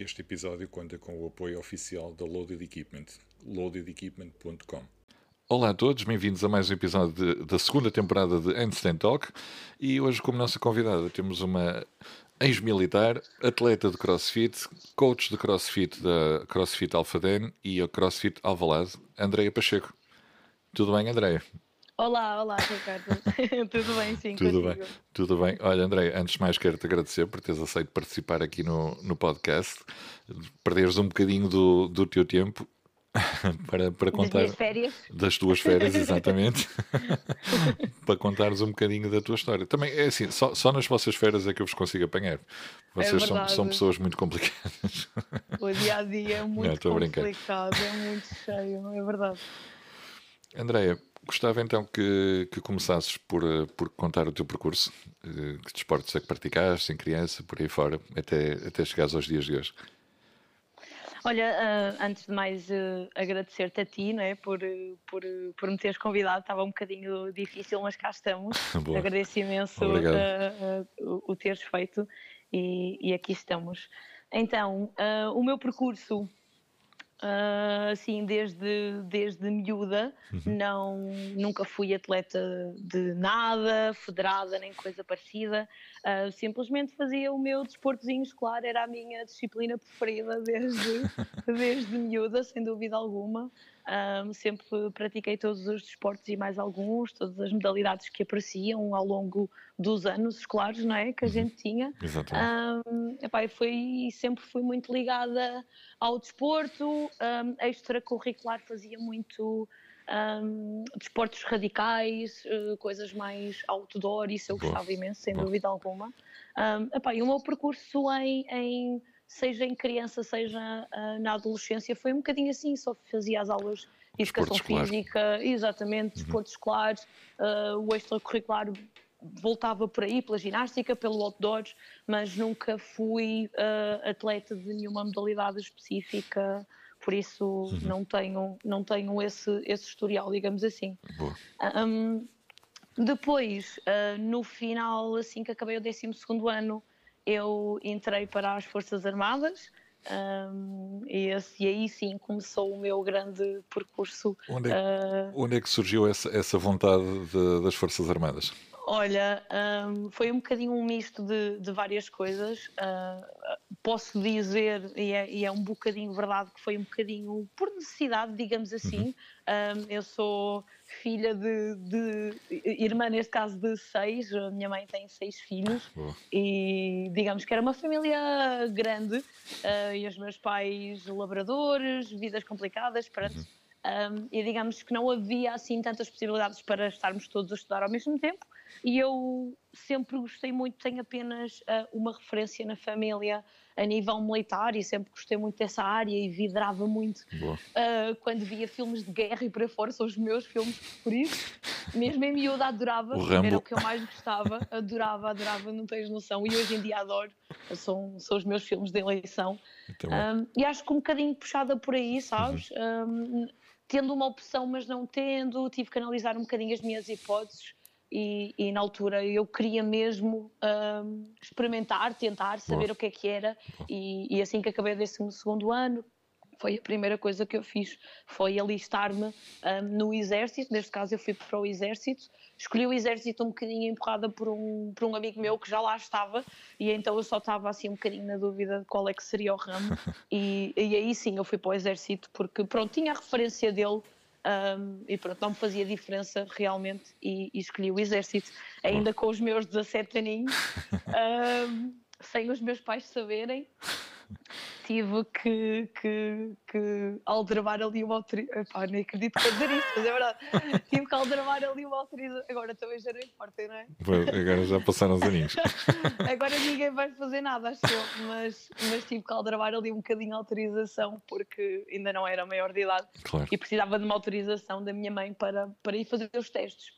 Este episódio conta com o apoio oficial da Loaded Equipment, loadedequipment.com. Olá a todos, bem-vindos a mais um episódio de, da segunda temporada de Handstand Talk e hoje como nossa convidada temos uma ex-militar, atleta de CrossFit, coach de CrossFit da CrossFit Alphaden e a CrossFit Alvalade, Andreia Pacheco. Tudo bem, Andreia? Olá, olá, Ricardo. tudo bem, sim, Tudo bem, tudo bem. Olha, André, antes de mais quero-te agradecer por teres aceito participar aqui no, no podcast, perderes um bocadinho do, do teu tempo para, para Das contar minhas férias. das tuas férias, exatamente, para contares um bocadinho da tua história. Também é assim, só, só nas vossas férias é que eu vos consigo apanhar. Vocês são, verdade. são pessoas muito complicadas. O dia a dia é muito brincar. complicado, é muito cheio, é verdade. Andréia, gostava então que, que começasses por, eh, por contar o teu percurso, eh, que desportos é que praticaste em criança, por aí fora, até, até chegares aos dias de hoje. Olha, ah, antes de mais agradecer-te a ti, não é, por, por, por me teres convidado, estava um bocadinho difícil, mas cá estamos. Boa. Agradeço imenso o, o teres feito e, e aqui estamos. Então, o meu percurso, assim, desde, desde miúda, Uhum. não, nunca fui atleta de nada, federada, nem coisa parecida. Ah, simplesmente fazia o meu desportozinho escolar, era a minha disciplina preferida desde, desde miúda, sem dúvida alguma. Ah, sempre pratiquei todos os desportos e mais alguns, todas as modalidades que apareciam ao longo dos anos escolares, não é? Que a gente tinha. Exatamente. Um, epá, foi, sempre fui muito ligada ao desporto, um, extracurricular fazia muito um, desportos radicais, eh, coisas mais outdoor, isso eu Boa, gostava imenso, sem boa. dúvida alguma. Um, epá, e o meu percurso em, em- seja em criança, seja ah, na adolescência, foi um bocadinho assim, só fazia as aulas de Desporto educação escolar. física, exatamente, Uhum. desporto escolar, ah, o extracurricular voltava por aí, pela ginástica, pelo outdoor, mas nunca fui ah, atleta de nenhuma modalidade específica, por isso Uhum. não tenho, não tenho esse, esse historial, digamos assim. Boa. Um, depois, no final, assim que acabei o 12 ano, eu entrei para as Forças Armadas. um, e, esse- e aí sim começou o meu grande percurso. Onde é, ah, onde é que surgiu essa, essa vontade de- das Forças Armadas? Olha, hum, foi um bocadinho um misto de, de várias coisas. Ah, posso dizer, e é, e é um bocadinho verdade, que foi um bocadinho por necessidade, digamos assim. Hum, eu sou filha de, de- irmã, neste caso, de seis. A minha mãe tem seis filhos Boa. e digamos que era uma família grande ah, e os meus pais labradores, vidas complicadas, pronto. Um, e digamos que não havia assim tantas possibilidades para estarmos todos a estudar ao mesmo tempo e eu sempre gostei muito, tenho apenas ah, uma referência na família a nível militar e sempre gostei muito dessa área e vidrava muito ah, quando via filmes de guerra e por aí fora, são os meus filmes preferidos. Mesmo em miúda adorava, O era o que eu mais gostava, adorava, adorava, não tens noção. E hoje em dia adoro, são, são os meus filmes de eleição. Um, e acho que um bocadinho puxada por aí, sabes? Um, tendo uma opção, mas não tendo, tive que analisar um bocadinho as minhas hipóteses. E, e na altura eu queria mesmo um, experimentar, tentar, saber Boa. o que é que era. E, e assim que acabei 12 segundo ano, foi a primeira coisa que eu fiz, foi alistar-me um, no exército, neste caso eu fui para o exército, escolhi o exército um bocadinho empurrada por um, por um amigo meu que já lá estava, e então eu só estava assim um bocadinho na dúvida de qual é que seria o ramo, e, e aí sim eu fui para o exército, porque pronto, tinha a referência dele, um, e pronto, não me fazia diferença realmente, e, e escolhi o exército, ainda com os meus 17 aninhos, um, sem os meus pais saberem, tive que, que, que aldrabar ali uma autorização. Nem acredito que eu dizer isto, mas é verdade. tive que aldrabar ali uma autorização. Agora também já não importa, não é? agora já passaram os aninhos. Agora ninguém vai fazer nada, acho eu. Mas, mas tive que aldrabar ali um bocadinho a autorização porque ainda não era maior de idade Claro. e precisava de uma autorização da minha mãe para, para ir fazer os testes.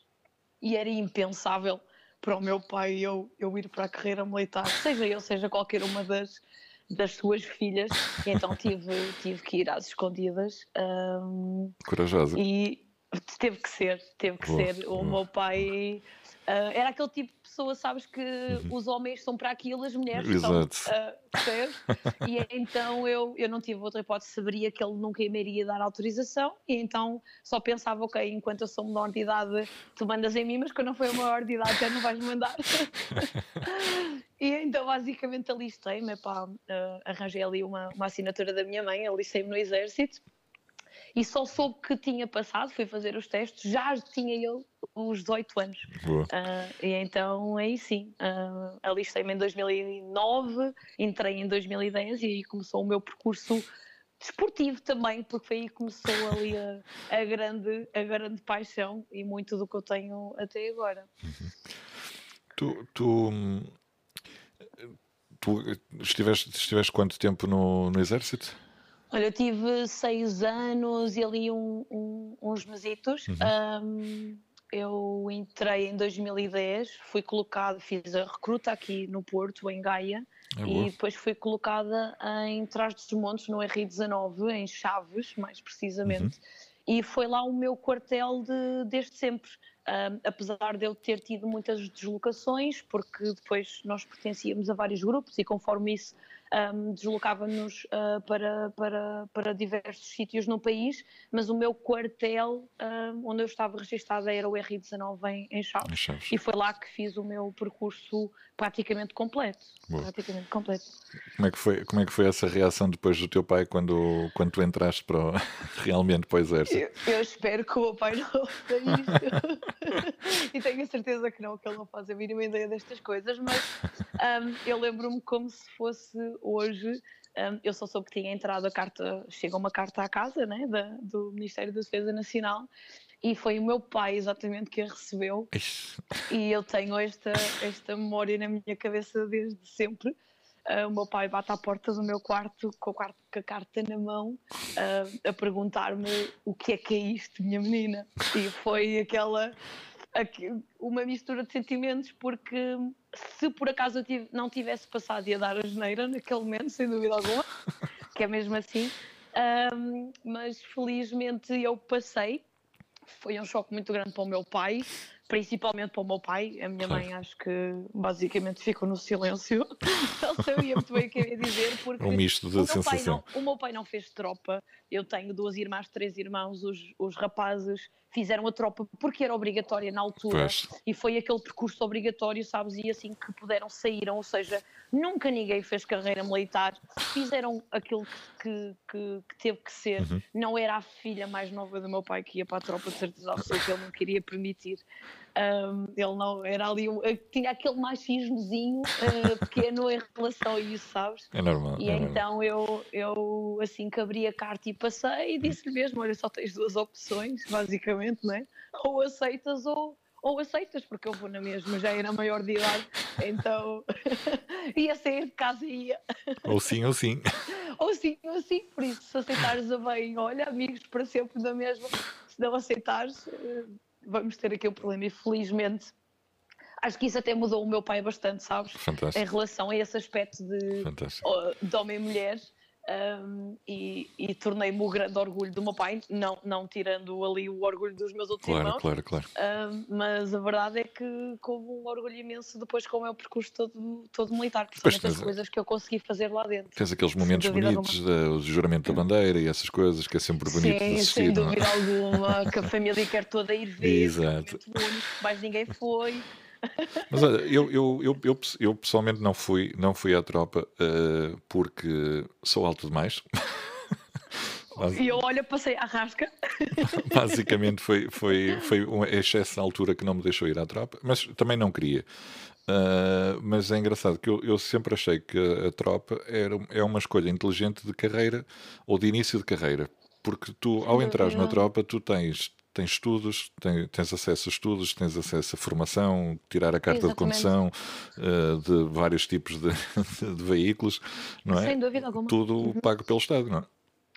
E era impensável para o meu pai eu, eu ir para a carreira militar, seja eu, seja qualquer uma das, das suas filhas. E então tive, tive que ir às escondidas. hum, Corajosa. e teve que ser, teve que Boa, ser. O boa. meu pai ah, era aquele tipo de pessoa, sabes, que os homens são para aquilo, as mulheres são. Uhum. Exato. ah, e então eu, eu não tive outra hipótese, saberia que ele nunca me iria dar autorização, e então só pensava, ok, enquanto eu sou menor de idade, tu mandas em mim, mas quando eu for maior de idade já não vais mandar. e então basicamente alistei-me, epá, ah, arranjei ali uma, uma assinatura da minha mãe, alistei-me no exército, e só soube que tinha passado, fui fazer os testes, já tinha eu os 18 anos. Boa. Ah, e então aí sim, uh, alistei-me em 2009, entrei em 2010 e aí começou o meu percurso desportivo também, porque foi aí que começou ali a, a grande, a grande paixão e muito do que eu tenho até agora. Tu, tu, hum, tu estiveste, estiveste quanto tempo no, no exército? Olha, eu tive seis anos e ali um- um- uns mesitos. Um, eu entrei em 2010, fui colocada, fiz a recruta aqui no Porto, em Gaia, É e depois fui colocada em Trás dos Montes, no R19, em Chaves, mais precisamente. E foi lá o meu quartel de- desde sempre. Um, apesar de eu ter tido muitas deslocações, porque depois nós pertencíamos a vários grupos e conforme isso um, deslocava-nos uh, para, para, para diversos sítios no país, mas o meu quartel um, onde eu estava registada era o R19 em, em Em Chaves. Chaves. E foi lá que fiz o meu percurso praticamente completo. Boa. Praticamente completo. Como é, que foi, como é que foi essa reação depois do teu pai quando, quando tu entraste para o- realmente para o exército? Eu, eu espero que o meu pai não ouça isto. e tenho a certeza que não, que ele não faz a mínima ideia destas coisas, mas um, eu lembro-me como se fosse hoje. um, eu só soube que tinha entrado a carta, chega uma carta à casa né, da- do Ministério da Defesa Nacional e foi o meu pai exatamente que a recebeu e eu tenho esta, esta memória na minha cabeça desde sempre. Ah, o meu pai bate à porta do meu quarto com a, quarto- com a carta na mão ah, a perguntar-me o que é que é isto, minha menina. E foi aquela aque- uma mistura de sentimentos, porque se por acaso eu tive- não tivesse passado e a dar a geneira naquele momento, sem dúvida alguma, que é mesmo assim, ahm, mas felizmente eu passei. Foi um choque muito grande para o meu pai, principalmente para o meu pai. A minha mãe acho que basicamente ficou no silêncio. Não sabia muito bem o que eu ia dizer, porque um misto de o meu, pai sensação. não, o meu pai não fez tropa. Eu tenho duas irmãs, três irmãos. Os, os rapazes fizeram a tropa porque era obrigatória na altura. Pois. E foi aquele percurso obrigatório, sabes? E assim que puderam saíram. Ou seja, nunca ninguém fez carreira militar. Fizeram aquilo que, que, que- que teve que ser. Uhum. Não era a filha mais nova do meu pai que ia para a tropa, de certeza absoluta. Ele não queria permitir. Um, ele não era ali, um- tinha aquele machismozinho uh, pequeno em relação a isso, sabes? É normal. E é normal. então eu, eu assim que abri a carta e passei e disse-lhe mesmo: olha, só tens duas opções, basicamente, não é? Ou aceitas ou, ou aceitas, porque eu vou na mesma, já era maior de idade, então ia sair de casa e ia. Ou sim, ou sim. Ou sim, ou sim, por isso, se aceitares a bem, olha, amigos para sempre da mesma, se não aceitares, eh, vamos ter aqui um problema. E felizmente, acho que isso até mudou o meu pai bastante, sabes? Em Fantástico. relação a esse aspecto de, Fantástico. de homem e mulher. Um, e, e tornei-me o grande orgulho do meu pai, não, não tirando ali o orgulho dos meus outros Claro, irmãos, claro, claro. um, mas a verdade é que houve um orgulho imenso depois com o meu percurso todo, todo militar, principalmente as coisas que eu consegui fazer lá dentro. Tens aqueles momentos bonitos, eh, o juramento da bandeira e essas coisas que é sempre bonito de Sim, assistir. sem é? dúvida alguma, que a família quer toda ir ver, Exato. é momento único, mais ninguém foi. Mas olha, eu, eu, eu, eu, pessoalmente não fui, não fui à tropa eh, porque sou alto demais. E eu olho, passei à rasca. Basicamente foi, foi, foi um excesso de altura que não me deixou ir à tropa, mas também não queria. Ah, mas é engraçado que eu, eu sempre achei que a, a tropa era, é uma escolha inteligente de carreira ou de início de carreira, porque tu, ao entrares na tropa, tu tens, tens estudos, tens, tens acesso a estudos, tens acesso a formação, tirar a carta de Exatamente. condução ah, de vários tipos de, de veículos, não é? Sem dúvida alguma. Tudo pago pelo Estado, não é?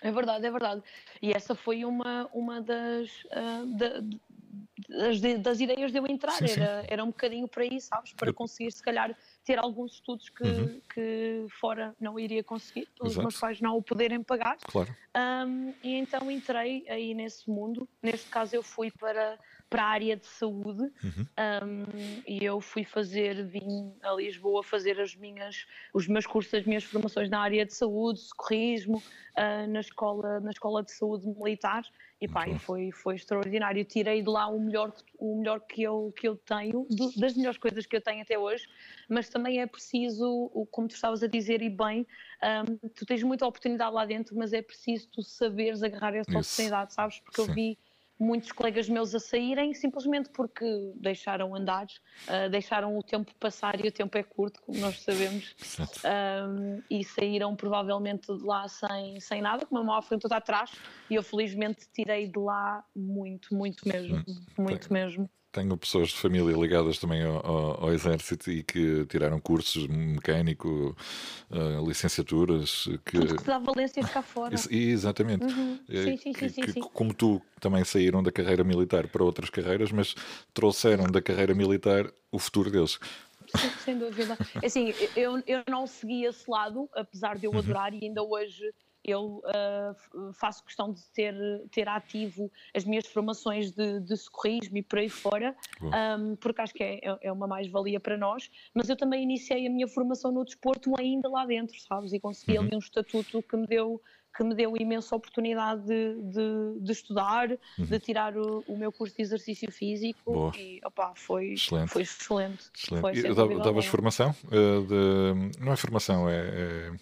É verdade, é verdade. E essa foi uma, uma das, ah, da- das, das ideias de eu entrar, sim, sim. Era, era um bocadinho para isso, sabes? Para conseguir, se calhar, ter alguns estudos que, uhum. que fora não iria conseguir, os Exato. meus pais não o poderem pagar. Claro. Um, e então entrei aí nesse mundo. Neste caso, eu fui para, para a área de saúde uhum. um, e eu fui fazer, vim a Lisboa fazer as minhas, os meus cursos, as minhas formações na área de saúde, socorrismo, uh, na, escola, na escola de saúde militar. E pá, foi, foi extraordinário. Tirei de lá o melhor, o melhor que, eu, que eu tenho, das melhores coisas que eu tenho até hoje, mas também é preciso, como tu estavas a dizer, e bem, um, tu tens muita oportunidade lá dentro, mas é preciso tu saberes agarrar essa Isso. oportunidade, sabes? Porque Sim. eu vi muitos colegas meus a saírem simplesmente porque deixaram andar, uh, deixaram o tempo passar e o tempo é curto, como nós sabemos, um, e saíram provavelmente de lá sem, sem nada, com uma mão à frente toda atrás, e eu felizmente tirei de lá muito, muito mesmo, muito mesmo. Tenho pessoas de família ligadas também ao, ao, ao Exército e que tiraram cursos mecânico, uh, licenciaturas. Que... Tudo que dá valências cá fora. exatamente. Uhum. É, sim, sim, que, sim, que, sim, Como tu também saíram da carreira militar para outras carreiras, mas trouxeram da carreira militar o futuro deles. Sim, sem dúvida. É assim, eu, eu não segui esse lado, apesar de eu uhum. adorar, e ainda hoje eu uh, faço questão de ter, ter ativo as minhas formações de, de socorrismo e por aí fora, um, porque acho que é, é, é uma mais-valia para nós, mas eu também iniciei a minha formação no desporto ainda lá dentro, sabes? E consegui uhum. ali um estatuto que me deu que me deu imensa oportunidade de, de, de estudar, uhum. de tirar o, o, meu curso de exercício físico Boa. e opa, foi excelente. Foi excelente. excelente. Foi, davas formação? Uh, de, não é formação, é, é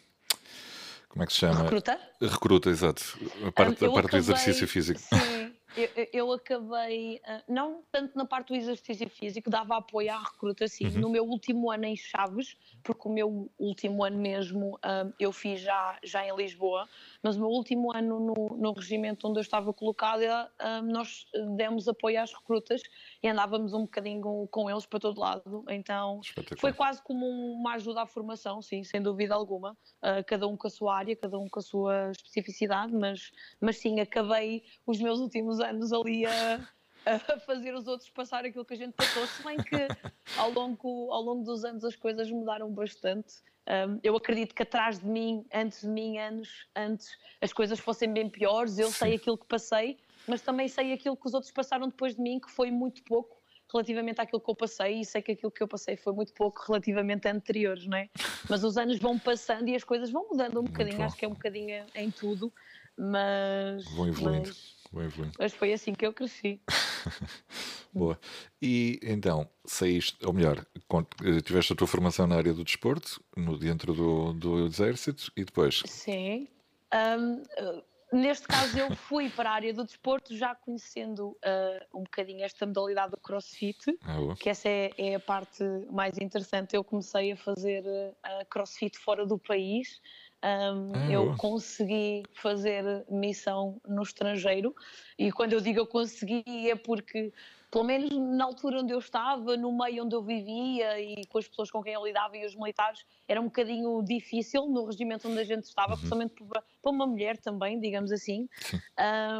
como é que se chama? Recruta? Recruta, exato. A parte, um, a parte acabei, do exercício físico. Sim, eu, eu, acabei, ah, não tanto na parte do exercício físico, dava apoio à recruta, sim. Uhum. No meu último ano em Chaves, porque o meu último ano mesmo um, eu fiz já, já em Lisboa, mas o meu último ano no, no regimento onde eu estava colocada, um, nós demos apoio às recrutas e andávamos um bocadinho com eles para todo lado. Então foi quase como uma ajuda à formação, sim, sem dúvida alguma. Uh, cada um com a sua área, cada um com a sua especificidade, mas, mas sim, acabei os meus últimos anos ali a a fazer os outros passar aquilo que a gente passou, se bem que ao longo, ao longo dos anos as coisas mudaram bastante. Um, eu acredito que atrás de mim, antes de mim, anos antes, as coisas fossem bem piores. Eu Sim. sei aquilo que passei, mas também sei aquilo que os outros passaram depois de mim, que foi muito pouco relativamente àquilo que eu passei, e sei que aquilo que eu passei foi muito pouco relativamente a anteriores, não é? Mas os anos vão passando e as coisas vão mudando um bocadinho, acho que é um bocadinho em tudo, mas. Vão evoluindo. Mas, mas foi assim que eu cresci. Boa. E então, saíste, ou melhor, eh, tiveste a tua formação na área do desporto, no, dentro do, do exército, e depois? Sim. Um, eh, neste caso, eu fui para a área do desporto já conhecendo uh, um bocadinho esta modalidade do crossfit, ah, que essa é, é, a parte mais interessante. Eu comecei a fazer uh, crossfit fora do país. Um, ah, eu consegui fazer missão no estrangeiro e quando eu digo eu consegui é porque pelo menos na altura onde eu estava, no meio onde eu vivia e com as pessoas com quem eu lidava e os militares, era um bocadinho difícil no regimento onde a gente estava, uhum. principalmente para, para uma mulher também, digamos assim.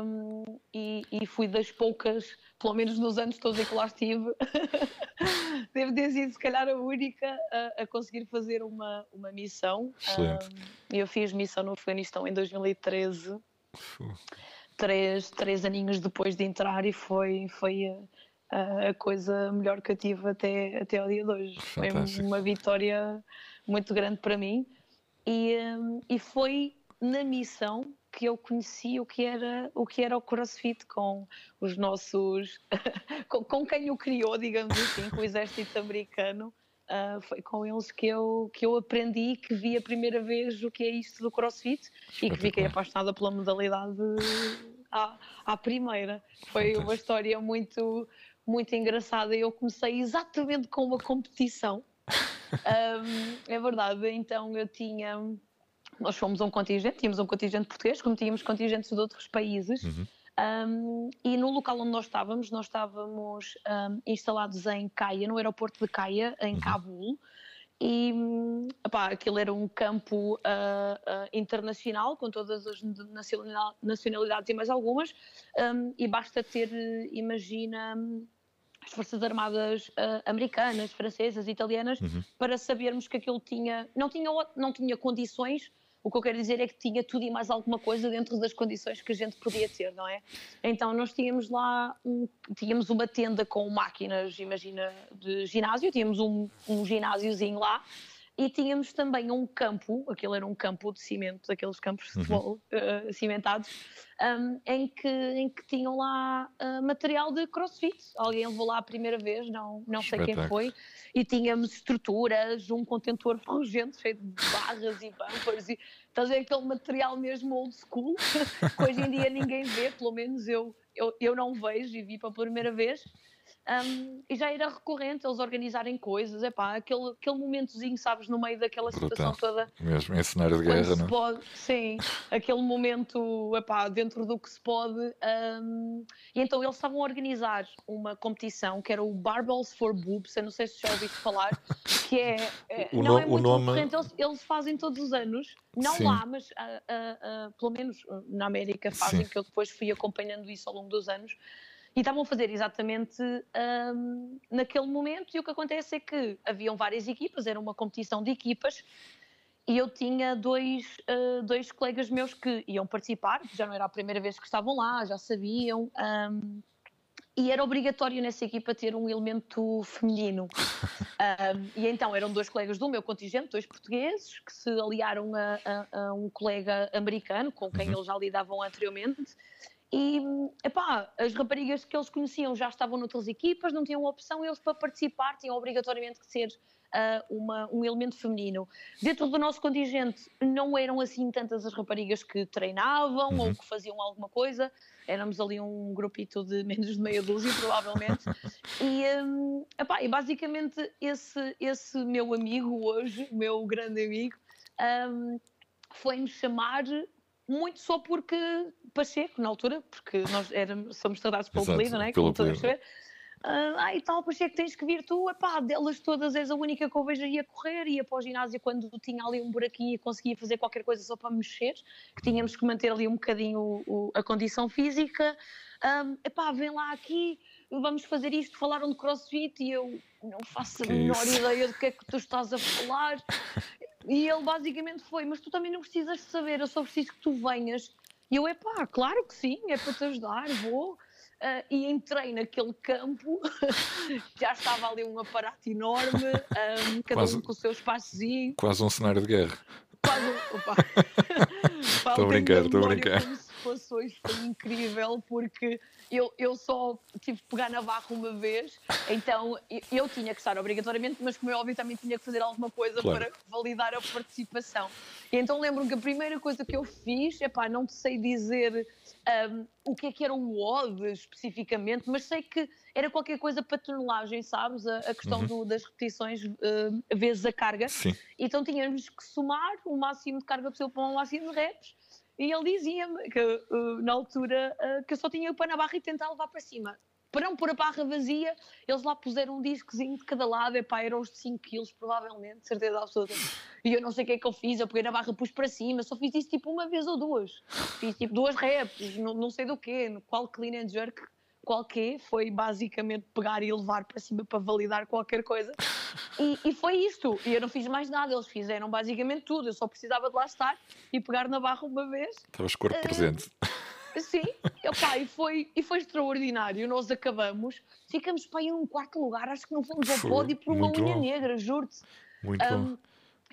Um, e, e, fui das poucas, pelo menos nos anos todos em que lá estive, devo ter sido se calhar a única a, a conseguir fazer uma, uma missão. Excelente. Um, eu fiz missão no Afeganistão em 2013. Três, três aninhos depois de entrar e foi, foi a coisa melhor que eu tive até, até ao dia de hoje. Fantástico. Foi uma vitória muito grande para mim e, um, e foi na missão que eu conheci o que era o que era o CrossFit com os nossos com, com, quem o criou, digamos assim, com o exército americano. Uh, foi com eles que eu, que eu aprendi, que vi a primeira vez o que é isto do CrossFit e que fiquei apaixonada pela modalidade à, à primeira. Foi uma história muito, muito engraçada. Eu comecei exatamente com uma competição. um, é verdade, então eu tinha. Nós fomos um contingente, tínhamos um contingente português, como tínhamos contingentes de outros países. Uhum. Um, e no local onde nós estávamos, nós estávamos um, instalados em Caia, no aeroporto de Caia, em uhum. Cabul. E opá, aquilo era um campo uh, uh, internacional, com todas as nacionalidades e mais algumas, um, e basta ter, imagina, as Forças Armadas uh, americanas, francesas, italianas, uhum. para sabermos que aquilo tinha não, tinha, não tinha condições. O que eu quero dizer é que tinha tudo e mais alguma coisa dentro das condições que a gente podia ter, não é? Então nós tínhamos lá, um, tínhamos uma tenda com máquinas, imagina, de ginásio, tínhamos um, um ginásiozinho lá, e tínhamos também um campo, aquele era um campo de cimento, aqueles campos de uhum. futebol uhum. uh, cimentados, um, em, que, em que tinham lá uh, material de crossfit. Alguém levou lá a primeira vez, não, não sei quem foi, e tínhamos estruturas, um contentor ferrugente cheio de barras e bumpers, e estás a ver aquele material mesmo old school, que hoje em dia ninguém vê, pelo menos eu, eu, eu não vejo e vi pela primeira vez. Um, e já era recorrente eles organizarem coisas, é pá, aquele, aquele momentozinho, sabes, no meio daquela situação toda. Mesmo em cenário de guerra, não? É? Pode, sim, aquele momento, é pá, dentro do que se pode. Um, e então eles estavam a organizar uma competição que era o Barbells for Boobs, eu não sei se já ouviste falar, que é. é o não no, é muito nome... recorrente, eles, eles, fazem todos os anos, não sim. lá, mas uh, uh, uh, pelo menos na América fazem, sim. que eu depois fui acompanhando isso ao longo dos anos. E estavam a fazer exatamente um, naquele momento, e o que acontece é que haviam várias equipas, era uma competição de equipas, e eu tinha dois, uh, dois colegas meus que iam participar, já não era a primeira vez que estavam lá, já sabiam, um, e era obrigatório nessa equipa ter um elemento feminino. um, e então eram dois colegas do meu contingente, dois portugueses, que se aliaram a, a, a um colega americano com quem uhum. eles já lidavam anteriormente e, epá, as raparigas que eles conheciam já estavam noutras equipas, não tinham opção, eles para participar tinham obrigatoriamente que ser uh, uma, um elemento feminino. Dentro do nosso contingente não eram assim tantas as raparigas que treinavam uhum. ou que faziam alguma coisa, éramos ali um grupito de menos de meia dúzia, provavelmente. e, um, epá, e basicamente esse, esse meu amigo hoje, meu grande amigo, um, foi-me chamar muito só porque Pacheco, na altura, porque nós éramos, somos tratados pelo apelido, não é? Como todos saber. Uh, ah, e tal, Pacheco, tens que vir tu, epá, delas todas és a única que eu vejo ia correr, ia para o ginásio quando tinha ali um buraquinho e conseguia fazer qualquer coisa só para mexer, que tínhamos que manter ali um bocadinho o, o, a condição física. Um, epá, vem lá aqui, vamos fazer isto, falaram de crossfit e eu não faço a menor ideia do que é que tu estás a falar. E ele basicamente foi, mas tu também não precisas saber, eu só preciso que tu venhas. E eu, é pá, claro que sim, é para te ajudar, vou. Uh, e entrei naquele campo, já estava ali um aparato enorme, um, cada quase, um com o seu espaçozinho. Quase um cenário de guerra. Quase um. Opa. Estou a brincar, estou a brincar. Como se fosse hoje, foi incrível, porque eu, eu só tive que pegar na barra uma vez, então eu tinha que estar obrigatoriamente, mas como é óbvio também tinha que fazer alguma coisa claro. para validar a participação. E então lembro-me que a primeira coisa que eu fiz, é pá, não te sei dizer um, o que é que era o WOD especificamente, mas sei que era qualquer coisa para tonelagem, sabes? A, a questão uhum. do, das repetições uh, vezes a carga. Sim. Então tínhamos que somar o máximo de carga possível para um máximo de reps e ele dizia-me que uh, na altura uh, que eu só tinha o pé na barra e tentar levar para cima. Para não pôr a barra vazia, eles lá puseram um discozinho de cada lado, epá, eram os de 5 kg provavelmente, certeza absoluta. E eu não sei o que é que eu fiz, eu peguei na barra, pus para cima, só fiz isso tipo uma vez ou duas. Fiz tipo duas reps, não, não sei do quê, qual clean and jerk qualquer, foi basicamente pegar e levar para cima para validar qualquer coisa. E, e, foi isto. E eu não fiz mais nada, eles fizeram basicamente tudo. Eu só precisava de lá estar e pegar na barra uma vez. Estavas corpo uh, presente. Sim, opa, e, foi, e foi extraordinário. Nós acabamos, ficamos para ir num quarto lugar, acho que não fomos ao pódio por uma unha bom. negra, juro-te. Muito um, bom.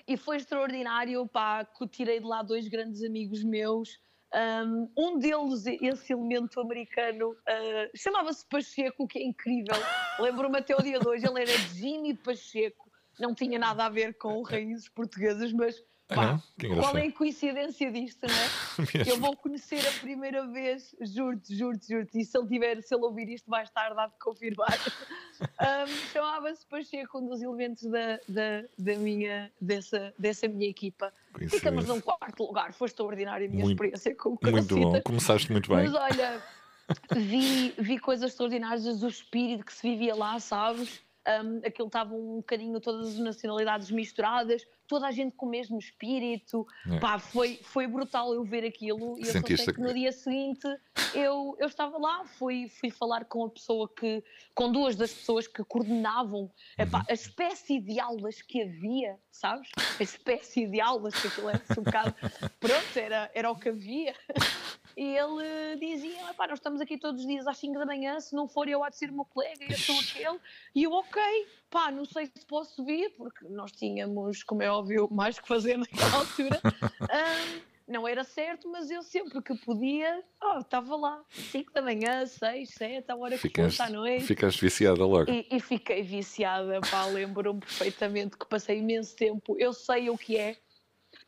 E foi extraordinário, pá, que tirei de lá dois grandes amigos meus um, um deles, esse elemento americano, uh, chamava-se Pacheco, que é incrível. Lembro-me até o dia de hoje, ele era Jimmy Pacheco. Não tinha nada a ver com raízes portuguesas, mas Pá, qual é a coincidência disto, não é? eu vou conhecer a primeira vez, juro-te, juro-te, juro-te, e se ele, tiver, se ele ouvir isto mais tarde, há de confirmar. um, Chamava-se Pacheco, um dos elementos da, da, da minha, dessa, dessa minha equipa. Ficamos num quarto lugar, foi extraordinária a minha muito, experiência com o Muito bom, começaste muito bem. Mas olha, vi, vi coisas extraordinárias, o espírito que se vivia lá, sabes? um, aquilo estava um bocadinho todas as nacionalidades misturadas, toda a gente com o mesmo espírito. É. Pá, foi, foi brutal eu ver aquilo. E eu só sei que no dia seguinte eu, eu estava lá, fui, fui falar com a pessoa que, com duas das pessoas que coordenavam epá, Uhum. a espécie de aulas que havia, sabes? A espécie de aulas que aquilo era um bocado. Pronto, era, era o que havia. E ele dizia: "Epá, nós estamos aqui todos os dias às 5 da manhã, se não for eu há de ser o meu colega, eu sou aquele. E eu, ok, pá, não sei se posso vir, porque nós tínhamos, como é óbvio, mais que fazer naquela altura. Ahm, não era certo, mas eu sempre que podia, oh, estava lá, 5 da manhã, 6, 7, a hora que fosse à noite. ficaste viciada logo. E, e fiquei viciada, pá, lembro-me perfeitamente que passei imenso tempo. Eu sei o que é,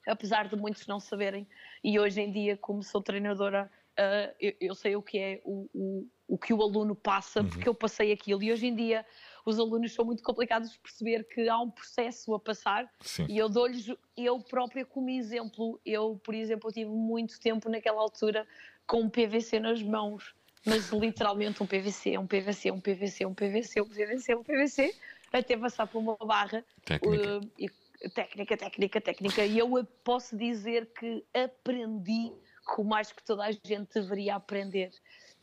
apesar de muitos não saberem, e hoje em dia, como sou treinadora, ah, eu, eu sei o que é o, o, o que o aluno passa, Uhum. porque eu passei aquilo. E hoje em dia, os alunos são muito complicados de perceber que há um processo a passar Sim. e eu dou-lhes, eu própria como exemplo, eu, por exemplo, eu tive muito tempo naquela altura com um PVC nas mãos, mas literalmente um PVC, um PVC, um PVC, um PVC, um PVC, um PVC, até passar por uma barra. Técnica. uh, e- técnica, técnica, técnica. E eu posso dizer que aprendi com mais que toda a gente deveria aprender.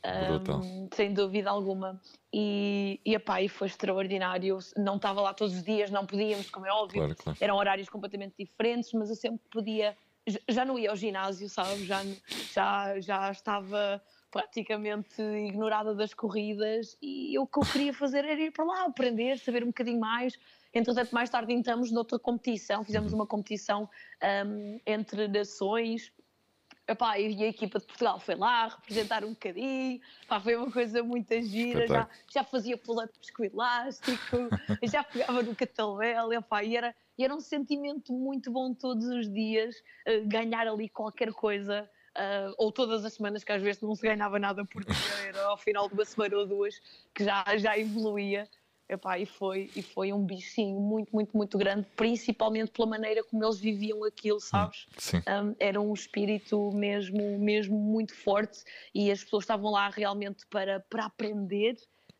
Um, sem dúvida alguma. E, e, epá, e foi extraordinário. Não estava lá todos os dias, não podíamos, como é óbvio. Claro, claro. Eram horários completamente diferentes, mas eu sempre podia. Já não ia ao ginásio, sabe? Já, já, já estava praticamente ignorada das corridas e eu, o que eu queria fazer era ir para lá, aprender, saber um bocadinho mais. Entretanto, mais tarde entramos noutra competição, fizemos uma competição hum, entre nações. Epá, e a equipa de Portugal foi lá representar um bocadinho, Pá, foi uma coisa muito gira, já, já fazia pull-ups com elástico, já pegava no catalvel, epá, e era, e era um sentimento muito bom todos os dias, eh, ganhar ali qualquer coisa, ah, ou todas as semanas, que às vezes não se ganhava nada por dia, era ao final de uma semana ou duas, que já, já evoluía. Epá, e, foi, e foi um bichinho muito, muito, muito grande, principalmente pela maneira como eles viviam aquilo, sabes? Sim. um, era um espírito mesmo, mesmo muito forte e as pessoas estavam lá realmente para, para aprender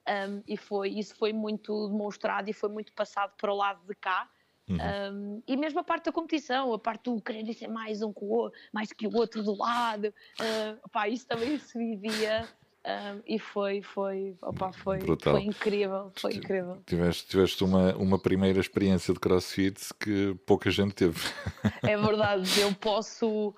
um, e foi, isso foi muito demonstrado e foi muito passado para o lado de cá. Uhum. Um, e mesmo a parte da competição, a parte do querer ser mais um que o outro, mais que o outro do lado, uh, pá, isso também se vivia um, e foi, foi, opá, foi, Brutal. foi incrível, foi incrível. Tiveste, tiveste uma, uma primeira experiência de crossfit que pouca gente teve. É verdade, eu posso,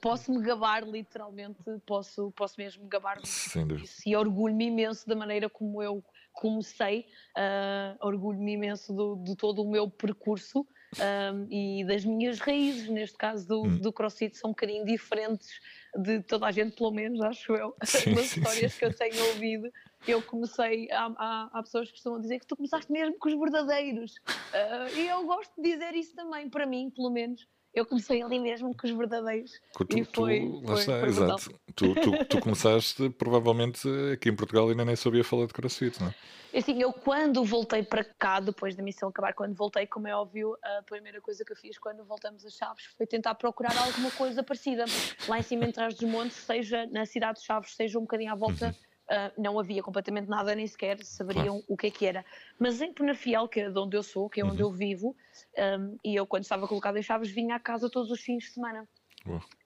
posso me gabar literalmente, posso, posso mesmo gabar-me Sem dúvida. disso e orgulho-me imenso da maneira como eu comecei, ah, orgulho-me imenso do- de todo o meu percurso ah, e das minhas raízes, neste caso do, Hum. do CrossFit, são um bocadinho diferentes de toda a gente, pelo menos, acho eu, Sim, histórias sim. que eu tenho ouvido. Eu comecei, há, há, há pessoas que costumam dizer que tu começaste mesmo com os verdadeiros. Ah, e eu gosto de dizer isso também, para mim, pelo menos. Eu comecei ali mesmo com os verdadeiros. Tu, E foi- tu- foi- está, foi exato. Tu, tu, tu começaste, provavelmente, aqui em Portugal ainda nem sabia falar de crossfit, não é? Assim, eu quando voltei para cá, depois da missão acabar, quando voltei, como é óbvio, a primeira coisa que eu fiz quando voltamos a Chaves foi tentar procurar alguma coisa parecida. Lá em cima, em trás dos montes, seja na cidade de Chaves, seja um bocadinho à volta, ah, não havia completamente nada, nem sequer saberiam o que é que era. Mas em Penafiel, que é de onde eu sou, que é onde eu vivo, ah, e eu quando estava colocada em Chaves vinha à casa todos os fins de semana.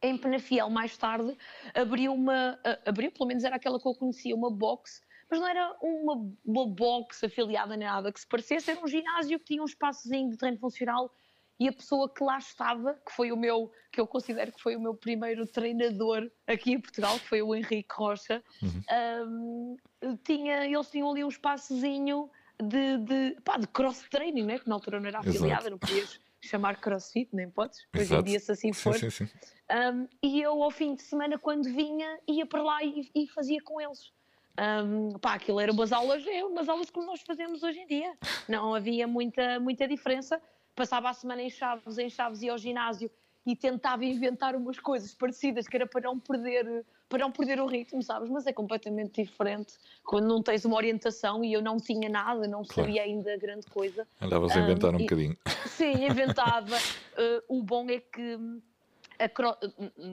Em Penafiel, mais tarde, abriu uma, ah, abriu, pelo menos era aquela que eu conhecia, uma box, mas não era uma, uma box afiliada nem nada que se parecesse, era um ginásio que tinha um espaçozinho de treino funcional e a pessoa que lá estava, que foi o meu, que eu considero que foi o meu primeiro treinador aqui em Portugal, que foi o Henrique Rocha, hum, tinha, eles tinham ali um espaçozinho de, de, pá, de cross-training, né? que na altura não era Exato. afiliada, não podias chamar crossfit, nem podes, hoje em Exato. dia se assim Sim, for. sim, sim. Um, e eu, ao fim de semana, quando vinha, ia para lá e, e fazia com eles. Um, pá, aquilo eram umas aulas, é umas aulas como nós fazemos hoje em dia. Não havia muita, muita diferença. Passava a semana em Chaves, em Chaves ia ao ginásio e tentava inventar umas coisas parecidas, que era para não perder, para não perder o ritmo, sabes? Mas é completamente diferente quando não tens uma orientação e eu não tinha nada, não Claro. sabia ainda grande coisa. Andavas a inventar um e- bocadinho. Sim, inventava. Uh, o bom é que a, cro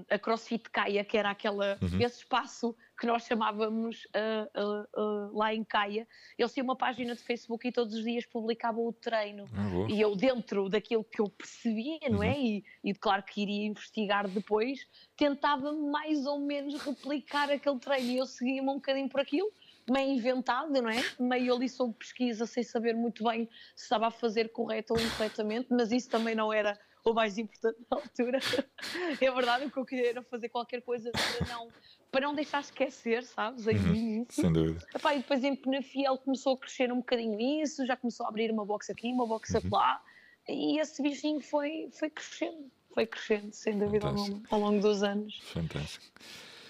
a CrossFit Caia, que era aquela, uhum. esse espaço que nós chamávamos uh, uh, uh, lá em Caia, eles tinham uma página de Facebook e todos os dias publicavam o treino. Ah, e eu, dentro daquilo que eu percebia, não é? Uhum. E, e claro que iria investigar depois, tentava mais ou menos replicar aquele treino e eu seguia-me um bocadinho por aquilo meio inventada, não é? Meio ali sob pesquisa, sem saber muito bem se estava a fazer correto ou incorretamente, mas isso também não era o mais importante na altura. é verdade, o que eu queria era fazer qualquer coisa para não, para não deixar esquecer, sabes? Uhum, sem dúvida. Epá, e depois em Penafiel começou a crescer um bocadinho isso, já começou a abrir uma box aqui, uma box uhum. lá, e esse bichinho foi, foi crescendo, foi crescendo, sem dúvida, ao longo, ao longo dos anos. Fantástico.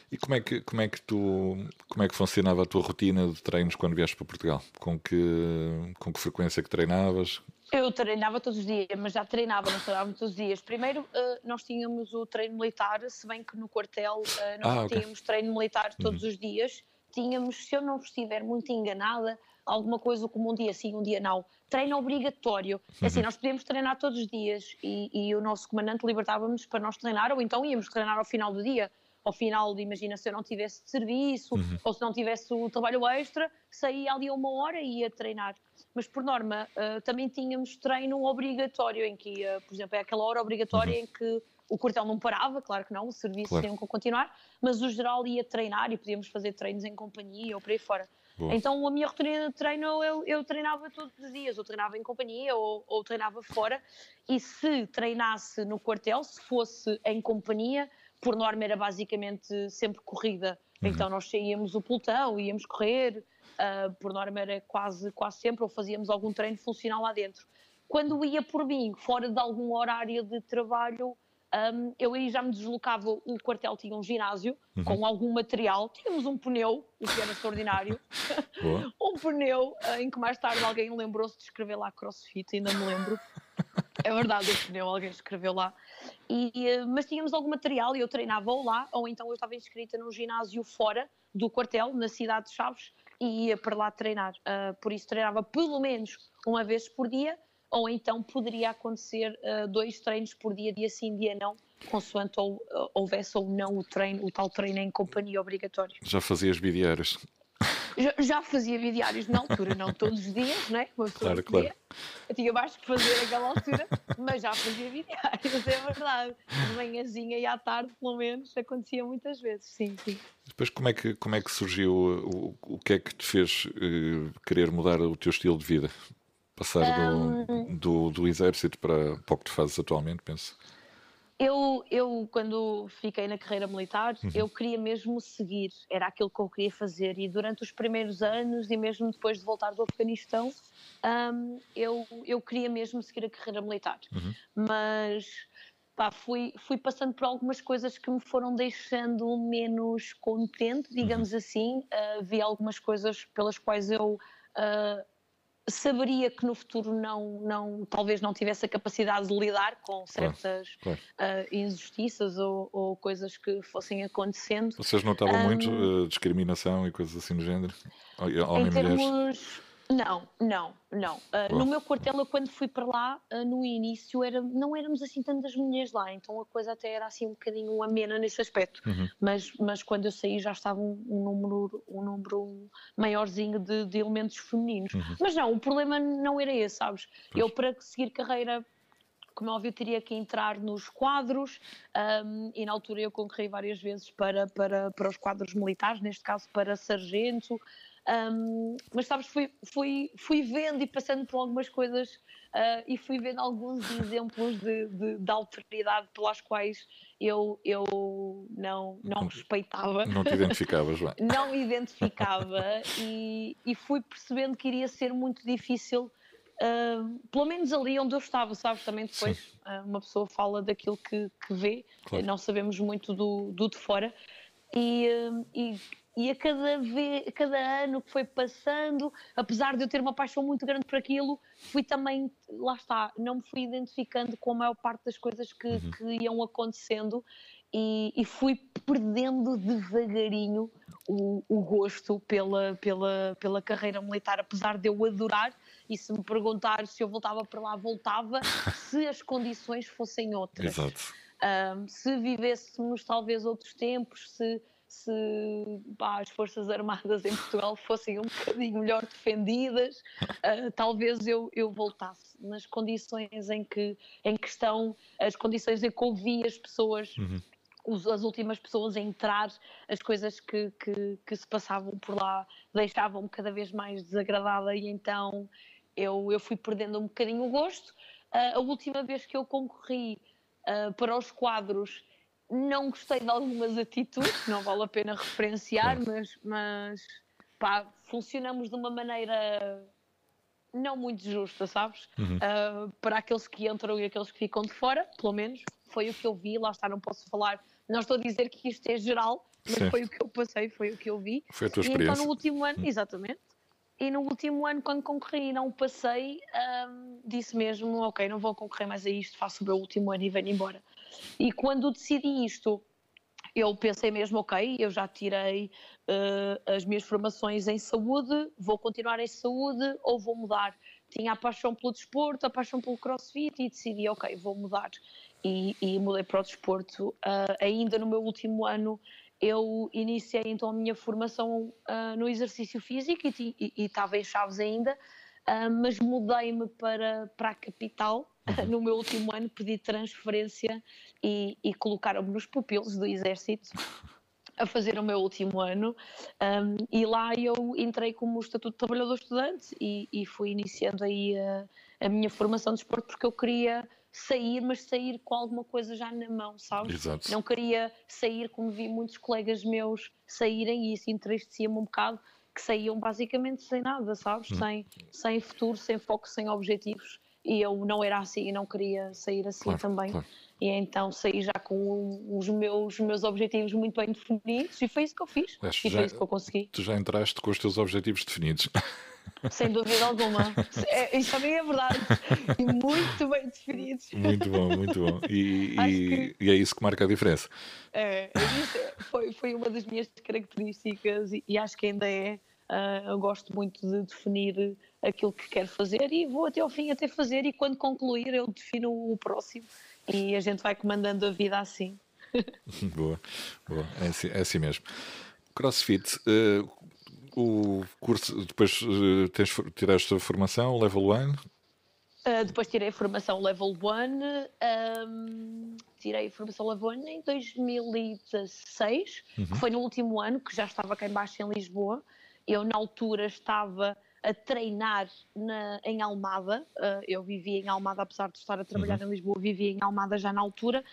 E como é que como é que tu como é que funcionava a tua rotina de treinos quando vieste para Portugal? Com que com que frequência que treinavas? Eu treinava todos os dias, mas já treinava, não treinava todos os dias. Primeiro, uh, nós tínhamos o treino militar, se bem que no quartel uh, nós ah, okay. tínhamos treino militar todos uhum. os dias. Tínhamos, se eu não estiver muito enganada, alguma coisa como um dia sim, um dia não. Treino obrigatório. É assim, uhum. Assim, nós podíamos treinar todos os dias e, e o nosso comandante libertava-nos para nós treinar, ou então íamos treinar ao final do dia ao final, de, imagina, se eu não tivesse serviço uhum. ou se não tivesse o trabalho extra, saía ali uma hora e ia treinar. Mas, por norma, uh, também tínhamos treino obrigatório, em que ia, por exemplo, é aquela hora obrigatória uhum. em que o quartel não parava, claro que não, o serviço claro. tinha que continuar, mas o geral ia treinar e podíamos fazer treinos em companhia ou por aí fora. Boa. Então a minha rotina de treino eu, eu treinava todos os dias, ou treinava em companhia ou, ou treinava fora, e se treinasse no quartel, se fosse em companhia, por norma era basicamente sempre corrida. Uhum. Então nós saíamos o pelotão, íamos correr, uh, por norma era quase, quase sempre, ou fazíamos algum treino funcional lá dentro. Quando ia por mim, fora de algum horário de trabalho, um, eu aí já me deslocava, o quartel tinha um ginásio uhum. com algum material, tínhamos um pneu, o que era extraordinário, um pneu uh, em que mais tarde alguém lembrou-se de escrever lá crossfit, ainda me lembro. É verdade, o pneu alguém escreveu lá. E, mas tínhamos algum material e eu treinava ou lá, ou então eu estava inscrita num ginásio fora do quartel, na cidade de Chaves, e ia para lá treinar. Uh, por isso treinava pelo menos uma vez por dia ou então poderia acontecer uh, dois treinos por dia, dia sim, dia não, consoante ou, uh, houvesse ou não o treino, o tal treino em companhia obrigatório. Já fazias bidiários? Já, já fazia bidiários na altura, não todos os dias, não é? claro, claro. Eu tinha mais que fazer naquela altura, mas já fazia bidiários, é verdade. De manhãzinha e à tarde, pelo menos, acontecia muitas vezes, sim, sim. Depois, como é que, como é que surgiu, o, o que é que te fez uh, querer mudar o teu estilo de vida? Passar um, do, do, do, exército para, para o que tu fazes atualmente, penso. Eu, eu, quando fiquei na carreira militar, uhum. eu queria mesmo seguir, era aquilo que eu queria fazer. E durante os primeiros anos, e mesmo depois de voltar do Afeganistão, um, eu, eu queria mesmo seguir a carreira militar. Uhum. Mas pá, fui, fui passando por algumas coisas que me foram deixando menos contente, digamos uhum. assim. Uh, vi algumas coisas pelas quais eu. Uh, saberia que no futuro não, não, talvez não tivesse a capacidade de lidar com certas claro, claro. Uh, injustiças ou, ou, coisas que fossem acontecendo. Vocês notavam um, muito uh, discriminação e coisas assim do género? Homem em termos, não, não, não. Uh, no meu quartel, eu quando fui para lá, uh, no início, era, não éramos assim tantas mulheres lá, então a coisa até era assim um bocadinho amena nesse aspecto. Uhum. Mas, mas quando eu saí já estava um, um número, um número maiorzinho de, de elementos femininos. Uhum. Mas não, o problema não era esse, sabes? Pois. Eu para seguir carreira como é óbvio, teria que entrar nos quadros um, e na altura eu concorri várias vezes para, para, para os quadros militares, neste caso para sargento, um, mas sabes, fui, fui, fui vendo e passando por algumas coisas uh, e fui vendo alguns exemplos de, de, de, alteridade pelas quais eu, eu não, não, não respeitava. Não te identificavas bem. não identificava e, e fui percebendo que iria ser muito difícil. Uh, pelo menos ali onde eu estava, sabes? Também depois uh, uma pessoa fala daquilo que, que vê, claro. não sabemos muito do, do de fora. E, e, e a cada, vez, a cada ano que foi passando, apesar de eu ter uma paixão muito grande por aquilo, fui também, lá está, não me fui identificando com a maior parte das coisas que, uhum. que iam acontecendo e, e, fui perdendo devagarinho o, o, gosto pela, pela, pela carreira militar, apesar de eu adorar. E se me perguntar se eu voltava para lá, voltava, se as condições fossem outras. Exato. Um, se vivêssemos talvez outros tempos, se, se pá, as Forças Armadas em Portugal fossem um bocadinho melhor defendidas, uh, talvez eu, eu voltasse. Nas condições em que, em que estão, as condições em que ouvi as pessoas. Uhum as últimas pessoas a entrar, as coisas que, que, que se passavam por lá deixavam-me cada vez mais desagradada e então eu, eu fui perdendo um bocadinho o gosto. Uh, a última vez que eu concorri uh, para os quadros não gostei de algumas atitudes, não vale a pena referenciar, mas, mas pá, funcionamos de uma maneira não muito justa, sabes? Uhum. Uh, para aqueles que entram e aqueles que ficam de fora, pelo menos foi o que eu vi, lá está, não posso falar não estou a dizer que isto é geral, mas Sim. foi o que eu passei, foi o que eu vi. Foi a tua experiência. E então no último ano, hum. exatamente, e no último ano, quando concorri e não passei, um, disse mesmo: Ok, não vou concorrer mais a isto, faço o meu último ano e venho embora. E quando decidi isto, eu pensei mesmo: Ok, eu já tirei uh, as minhas formações em saúde, vou continuar em saúde ou vou mudar? Tinha a paixão pelo desporto, a paixão pelo crossfit e decidi: Ok, vou mudar e, e mudei para o desporto. Uh, ainda no meu último ano, eu iniciei então a minha formação uh, no exercício físico e estava em Chaves ainda, mas mudei-me para, para a capital. Uhum. No meu último ano pedi transferência e, e colocaram-me nos pupilos do exército a fazer o meu último ano um, e lá eu entrei como Estatuto de Trabalhador Estudante e, e fui iniciando aí a, a minha formação de esporte porque eu queria sair, mas sair com alguma coisa já na mão, sabes? Exato. Não queria sair como vi muitos colegas meus saírem e isso entristecia-me um bocado, que saíam basicamente sem nada, sabes? Hum. Sem, sem futuro, sem foco, sem objetivos. E eu não era assim e não queria sair assim claro, também. Claro. E então saí já com os meus, meus objetivos muito bem definidos e foi isso que eu fiz. Acho e foi isso que eu consegui. Tu já entraste com os teus objetivos definidos. Sem dúvida alguma. É, isso também é verdade. E muito bem definidos. Muito bom, muito bom. E, e, que... e é isso que marca a diferença. É, é foi, foi uma das minhas características e, e acho que ainda é. Uh, eu gosto muito de definir aquilo que quero fazer e vou até ao fim até fazer e quando concluir eu defino o próximo e a gente vai comandando a vida assim. boa, boa. É assim, é assim mesmo. CrossFit, uh, o curso, depois uh, tens, tiraste a formação, level 1? Uh, ah, depois tirei a formação level 1, um, tirei a formação level 1 em 2016, uhum. que foi no último ano, que já estava cá embaixo em Lisboa. Eu, na altura, estava a treinar na, em Almada. Uh, eu vivia em Almada, apesar de estar a trabalhar uhum. em Lisboa, vivia em Almada já na altura.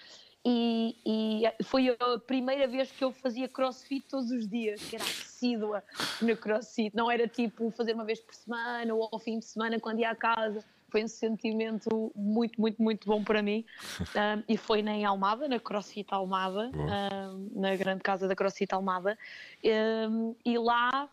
E, e, foi a primeira vez que eu fazia crossfit todos os dias, que era assídua no crossfit. Não era tipo fazer uma vez por semana ou ao fim de semana quando ia à casa. Foi um sentimento muito, muito, muito bom para mim. Um, e foi na Almada, na CrossFit Almada, um, na grande casa da CrossFit Almada. Um, e lá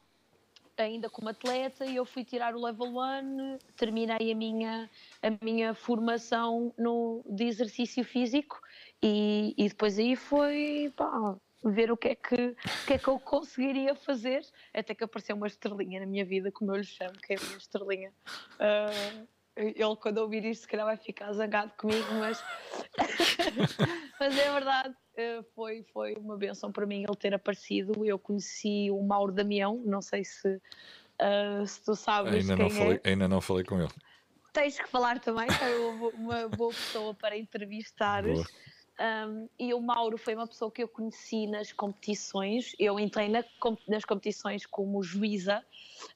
ainda como atleta e eu fui tirar o level 1, terminei a minha, a minha formação no, de exercício físico e, e depois aí foi pá, ver o que, é que, o que é que eu conseguiria fazer, até que apareceu uma estrelinha na minha vida, como eu lhe chamo, que é a minha estrelinha. Uh, ele, quando ouvir isto, se calhar vai ficar zangado comigo, mas, mas é verdade, uh, foi, foi uma benção para mim ele ter aparecido. Eu conheci o Mauro Damião, não sei se, uh, se tu sabes ainda não falei, é. Ainda não falei com ele. Tens que falar também, é uma boa pessoa para entrevistares. Boa. Um, e o Mauro foi uma pessoa que eu conheci nas competições. Eu entrei na, nas competições como juíza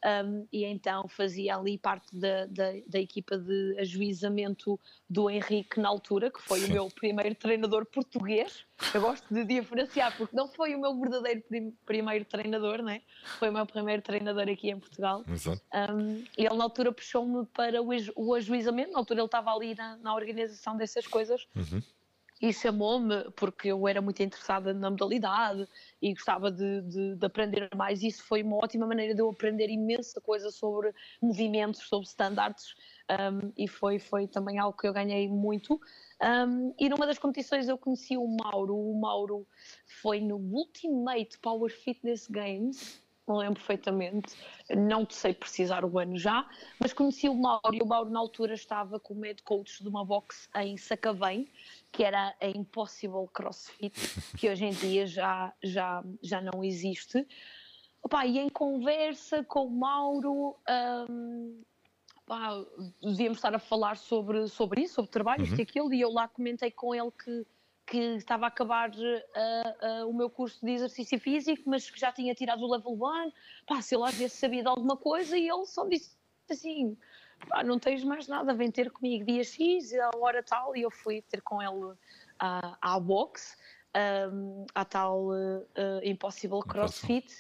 um, e então fazia ali parte da, da, da, equipa de ajuizamento do Henrique na altura, que foi Sim. o meu primeiro treinador português. Eu gosto de diferenciar, porque não foi o meu verdadeiro prim, primeiro treinador, né? foi o meu primeiro treinador aqui em Portugal. Exato. Um, ele na altura puxou-me para o, o ajuizamento, na altura ele estava ali na, na organização dessas coisas. Uhum e chamou-me porque eu era muito interessada na modalidade e gostava de, de, de, aprender mais. Isso foi uma ótima maneira de eu aprender imensa coisa sobre movimentos, sobre standards um, e foi, foi também algo que eu ganhei muito. Um, e numa das competições eu conheci o Mauro. O Mauro foi no Ultimate Power Fitness Games me lembro perfeitamente. Não sei precisar o ano já, mas conheci o Mauro e o Mauro na altura estava como head coach de uma box em Sacavém, que era a Impossible CrossFit, que hoje em dia já, já, já não existe. Opa, e em conversa com o Mauro, um, pá, devíamos estar a falar sobre, sobre isso, sobre trabalho, isto Uhum. e aquilo, e eu lá comentei com ele que, que estava a acabar uh, uh, o meu curso de exercício físico, mas que já tinha tirado o level 1, pá, se ele às vezes sabia de alguma coisa, e ele só disse assim, pá, não tens mais nada, vem ter comigo dia X, a hora tal, e eu fui ter com ele à, à box, um, à tal uh, uh, Impossible CrossFit,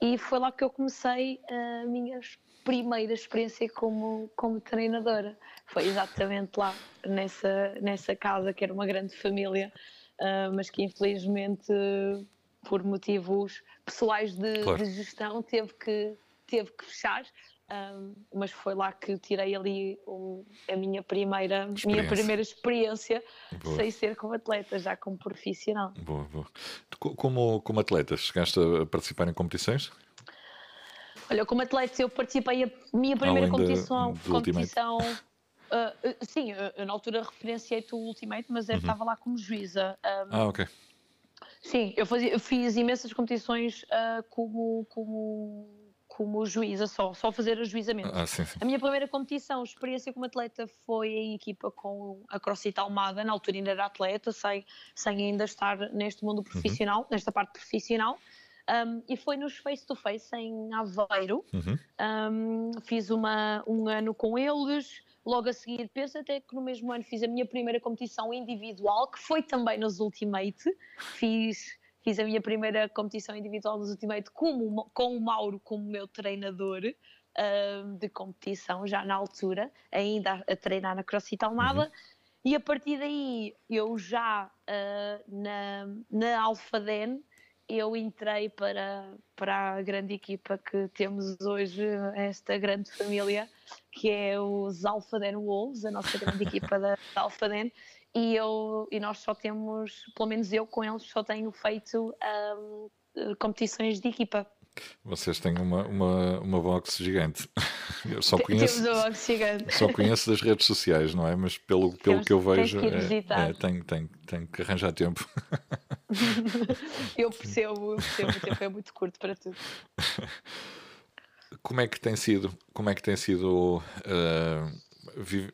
e foi lá que eu comecei a minha primeira experiência como, como treinadora. Foi exatamente lá, nessa, nessa casa, que era uma grande família, uh, mas que infelizmente, por motivos pessoais de, Claro. de gestão, teve que, teve que fechar. Um, mas foi lá que tirei ali um- a minha primeira, minha Experiência. primeira experiência Boa. sem ser como atleta, já como profissional. Boa, boa. Como, como atleta, chegaste a participar em competições? Olha, como atleta eu participei a minha primeira Além competição, do competição ah, ah, sim, eu, na altura referenciei-te o Ultimate, mas eu estava lá como juíza. Ah, Uhum. Ah, ok. Sim, eu, fazia, eu fiz imensas competições ah, como, como, como juíza só, só fazer ajuizamento. Ah, sim, sim. A minha primeira competição, experiência como atleta, foi em equipa com a CrossFit Almada. Na altura ainda era atleta, sem, sem ainda estar neste mundo profissional, nesta parte profissional. Um, e foi nos face-to-face em Aveiro. Uhum. Um, fiz uma, um ano com eles. Logo a seguir, penso até que no mesmo ano fiz a minha primeira competição individual, que foi também nos Ultimate. Fiz, fiz a minha primeira competição individual nos Ultimate como, com o Mauro como meu treinador um, de competição, já na altura, ainda a, a treinar na CrossFit Almada. E a partir daí, eu já uh, na, na Alphaden, eu entrei para, para a grande equipa que temos hoje, esta grande família, que é os Alphaden Wolves, a nossa grande equipa da Alphaden, e, eu, e nós só temos, pelo menos eu com eles, só tenho feito um, competições de equipa. Vocês têm uma, uma, uma box gigante. Eu só conheço, Temos a box gigante. só conheço das redes sociais, não é? Mas pelo, pelo Temos- que eu vejo, que ir é, é, tenho, tenho, tenho que arranjar tempo. Eu percebo, eu percebo, o tempo é muito curto para tudo. Como é que tem sido, como é que tem sido vi-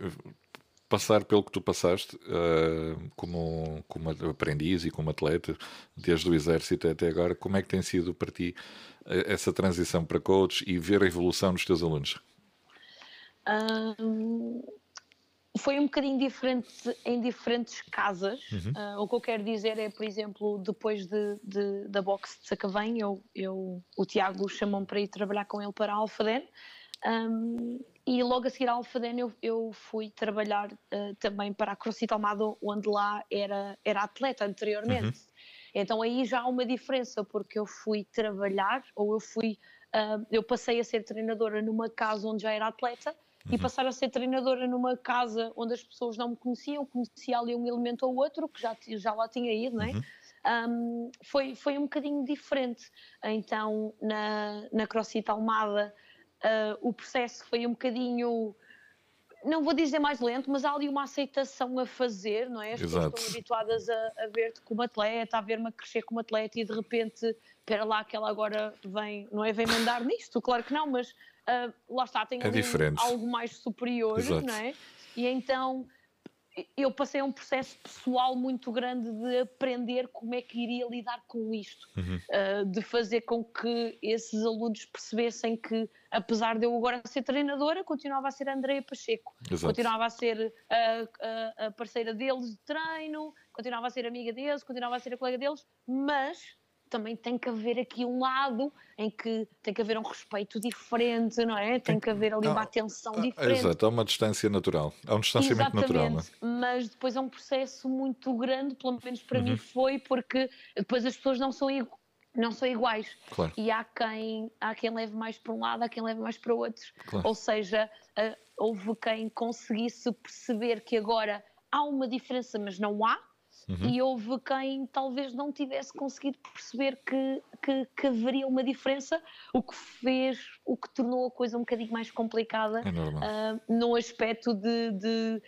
passar pelo que tu passaste ah, como, como aprendiz e como atleta, desde o exército até agora, como é que tem sido para ti essa transição para coach e ver a evolução dos teus alunos? Hum, foi um bocadinho diferente em diferentes casas. Ah, o que eu quero dizer é, por exemplo, depois de, de- da boxe de Sacavém, eu, eu, o Tiago chamou-me para ir trabalhar com ele para a Alfaden. Hum, e logo a seguir à Alfaden eu, eu fui trabalhar ah, também para a CrossFit Almada, onde lá era, era atleta anteriormente. Então aí já há uma diferença, porque eu fui trabalhar, ou eu fui, ah, eu passei a ser treinadora numa casa onde já era atleta, e passar a ser treinadora numa casa onde as pessoas não me conheciam, conhecia ali um elemento ou outro, que já, já lá tinha ido, não é? Um, foi, foi um bocadinho diferente. Então, na, na CrossFit Almada, ah, o processo foi um bocadinho, não vou dizer mais lento, mas há ali uma aceitação a fazer, não é? As pessoas estão habituadas a, a ver-te como atleta, a ver-me a crescer como atleta e de repente, espera lá que ela agora vem, não é? Vem mandar nisto, claro que não, mas ah, lá está, tem É um- algo mais superior, Exato. não é? E então eu passei um processo pessoal muito grande de aprender como é que iria lidar com isto, Uhum. Uh, de fazer com que esses alunos percebessem que, apesar de eu agora ser treinadora, continuava a ser Andreia Pacheco, Exato. continuava a ser a, a- a parceira deles de treino, continuava a ser amiga deles, continuava a ser a colega deles, mas também tem que haver aqui um lado em que tem que haver um respeito diferente, não é? Tem que haver ali uma atenção Ah, diferente. Exato, há uma distância natural. Há um distanciamento natural. não é? mas depois é um processo muito grande, pelo menos para Uhum. mim foi, porque depois as pessoas não são, igu- não são iguais. Claro. E há quem, há quem leve mais para um lado, há quem leve mais para o outro. Claro. Ou seja, ah, houve quem conseguisse perceber que agora há uma diferença, mas não há. Uhum. e houve quem talvez não tivesse conseguido perceber que, que, que, haveria uma diferença, o que fez, o que tornou a coisa um bocadinho mais complicada é uh, no aspecto de, de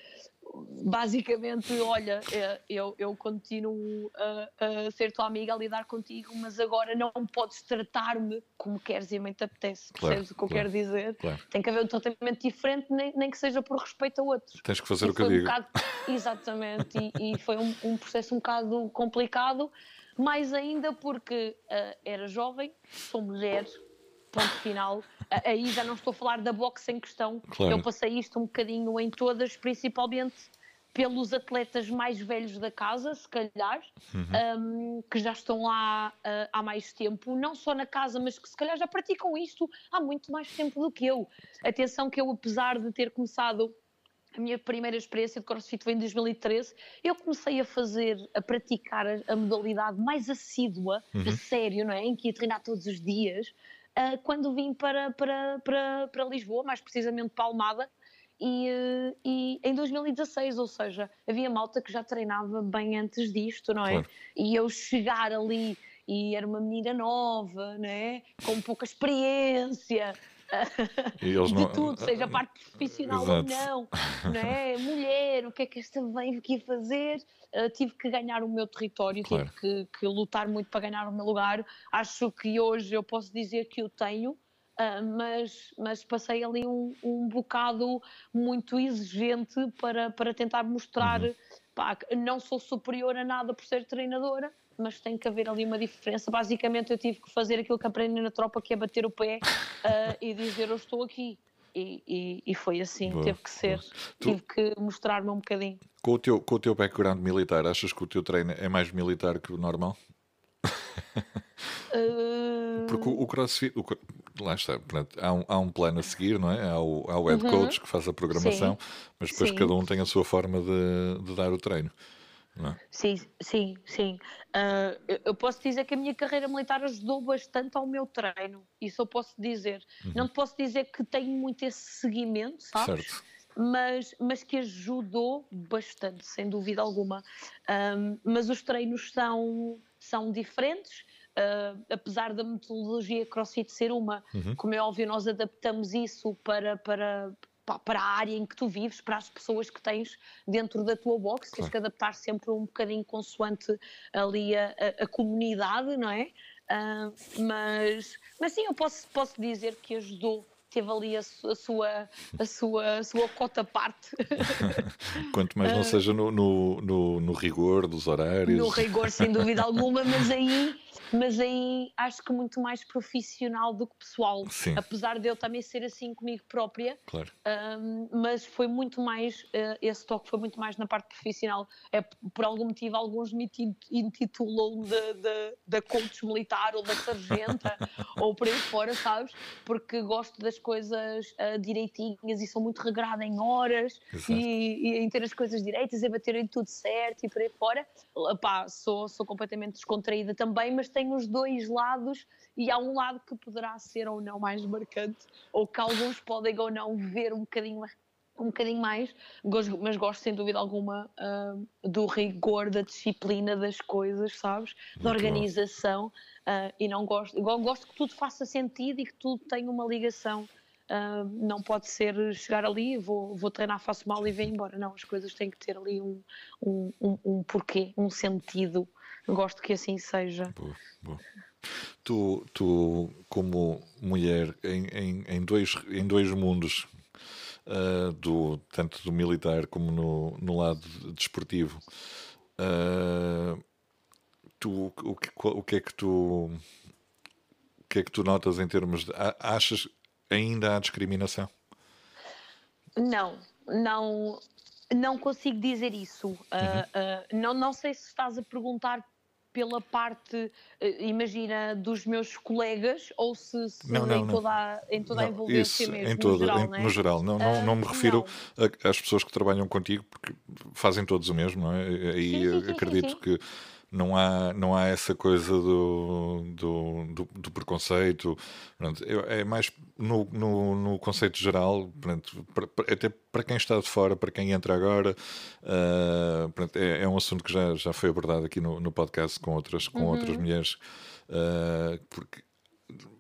basicamente, olha, é, eu, eu continuo a, a, ser tua amiga, a lidar contigo, mas agora não podes tratar-me como queres e a mãe te apetece. Claro, Percebes o que eu quero dizer? Claro. Tem que haver um tratamento diferente, nem, nem que seja por respeito a outros. Tens que fazer e o que eu um digo. Bocado, exatamente, e, e, foi um, um, processo um bocado complicado, mais ainda porque uh, era jovem, sou mulher, ponto final. Aí já não estou a falar da boxe em questão. Claro. Eu passei isto um bocadinho em todas, principalmente pelos atletas mais velhos da casa, se calhar, uhum. um, que já estão lá uh, há mais tempo, não só na casa, mas que se calhar já praticam isto há muito mais tempo do que eu. Atenção que eu, apesar de ter começado a minha primeira experiência de CrossFit foi em 2013. Eu comecei a fazer, a praticar a, a modalidade mais assídua, uhum. a sério, não é? Em que ia treinar todos os dias uh, quando vim para, para, para, para Lisboa, mais precisamente para Almada, e, uh, e, em 2016, ou seja, havia malta que já treinava bem antes disto, não é? Claro. E eu chegar ali e era uma menina nova, né? com pouca experiência, de não... tudo, seja parte profissional Exato. ou não, não é? Mulher, o que é que esta vem aqui fazer? Uh, tive que ganhar o meu território, claro. tive que, que, lutar muito para ganhar o meu lugar. Acho que hoje eu posso dizer que o tenho. Uh, mas, mas passei ali um, um bocado muito exigente para, para tentar mostrar uhum. pá, não sou superior a nada por ser treinadora, mas tem que haver ali uma diferença. Basicamente, eu tive que fazer aquilo que aprendi na tropa, que é bater o pé uh, e dizer eu estou aqui. E, e, e foi assim, boa, teve que ser, tu, tive que mostrar-me um bocadinho. Com o, teu, com o teu background militar, achas que o teu treino é mais militar que o normal? Uh... Porque o, o crossfit, o, lá está, portanto, há, um, há um plano a seguir, não é? Há o, há o head uhum. coach que faz a programação, Sim. mas depois Sim. cada um tem a sua forma de, de dar o treino. Não. É? Sim, sim, sim. Uh, eu posso dizer que a minha carreira militar ajudou bastante ao meu treino, isso eu posso dizer. Uhum. Não te posso dizer que tenho muito esse seguimento, sabes? Certo. Mas, mas que ajudou bastante, sem dúvida alguma. Um, mas os treinos são, são diferentes. Uh, apesar da metodologia CrossFit ser uma, uhum. como é óbvio, nós adaptamos isso para, para, para a área em que tu vives, para as pessoas que tens dentro da tua box, claro. tens que adaptar sempre um bocadinho consoante ali a, a, a comunidade, não é? Uh, mas, mas sim, eu posso, posso dizer que ajudou teve ali a, a, sua, a, sua, a sua cota parte. Quanto mais não uh, seja no, no, no, no, rigor dos horários. No rigor, sem dúvida alguma, mas aí mas aí acho que muito mais profissional do que pessoal. Sim. Apesar de eu também ser assim comigo própria, claro. um, mas foi muito mais, uh, esse toque foi muito mais na parte profissional. É, por algum motivo, alguns me intitulam da coach militar ou da sargenta ou por aí fora, sabes? Porque gosto das coisas uh, direitinhas e sou muito regrada em horas e, e, em ter as coisas direitas e baterem tudo certo e por aí fora. Epá, sou, sou completamente descontraída também, mas tenho os dois lados e há um lado que poderá ser ou não mais marcante, ou que alguns podem ou não ver um bocadinho um bocadinho mais, mas gosto sem dúvida alguma uh, do rigor, da disciplina das coisas, sabes? Muito da organização uh, e não gosto, gosto que tudo faça sentido e que tudo tenha uma ligação. Uh, não pode ser chegar ali, vou, vou treinar, faço mal e venho embora. Não, as coisas têm que ter ali um, um, um, um porquê, um sentido gosto que assim seja. Boa, boa. Tu, tu, como mulher em, em, em dois, em dois mundos, uh, do, tanto do militar como no, no lado desportivo, uh, tu, o, que, o que é que tu o que é que tu notas em termos de. Achas ainda há discriminação? Não, não, não consigo dizer isso. Uhum. Uh, uh, não, não sei se estás a perguntar pela parte, eh, imagina, dos meus colegas ou se, se não, não, em, toda a, em toda não, a envolvência isso, mesmo, em todo, no geral, em, não, é? no geral. Não, não, não me refiro às pessoas que trabalham contigo, porque fazem todos o mesmo, não é? Aí sim, sim, sim, acredito que não há, não há essa coisa do, do, do, do preconceito. Pronto, é mais no, no, no conceito geral, pronto, até para quem está de fora, para quem entra agora, uh, pronto, é, é, um assunto que já, já foi abordado aqui no, no podcast com outras, com uhum. outras mulheres, uh, porque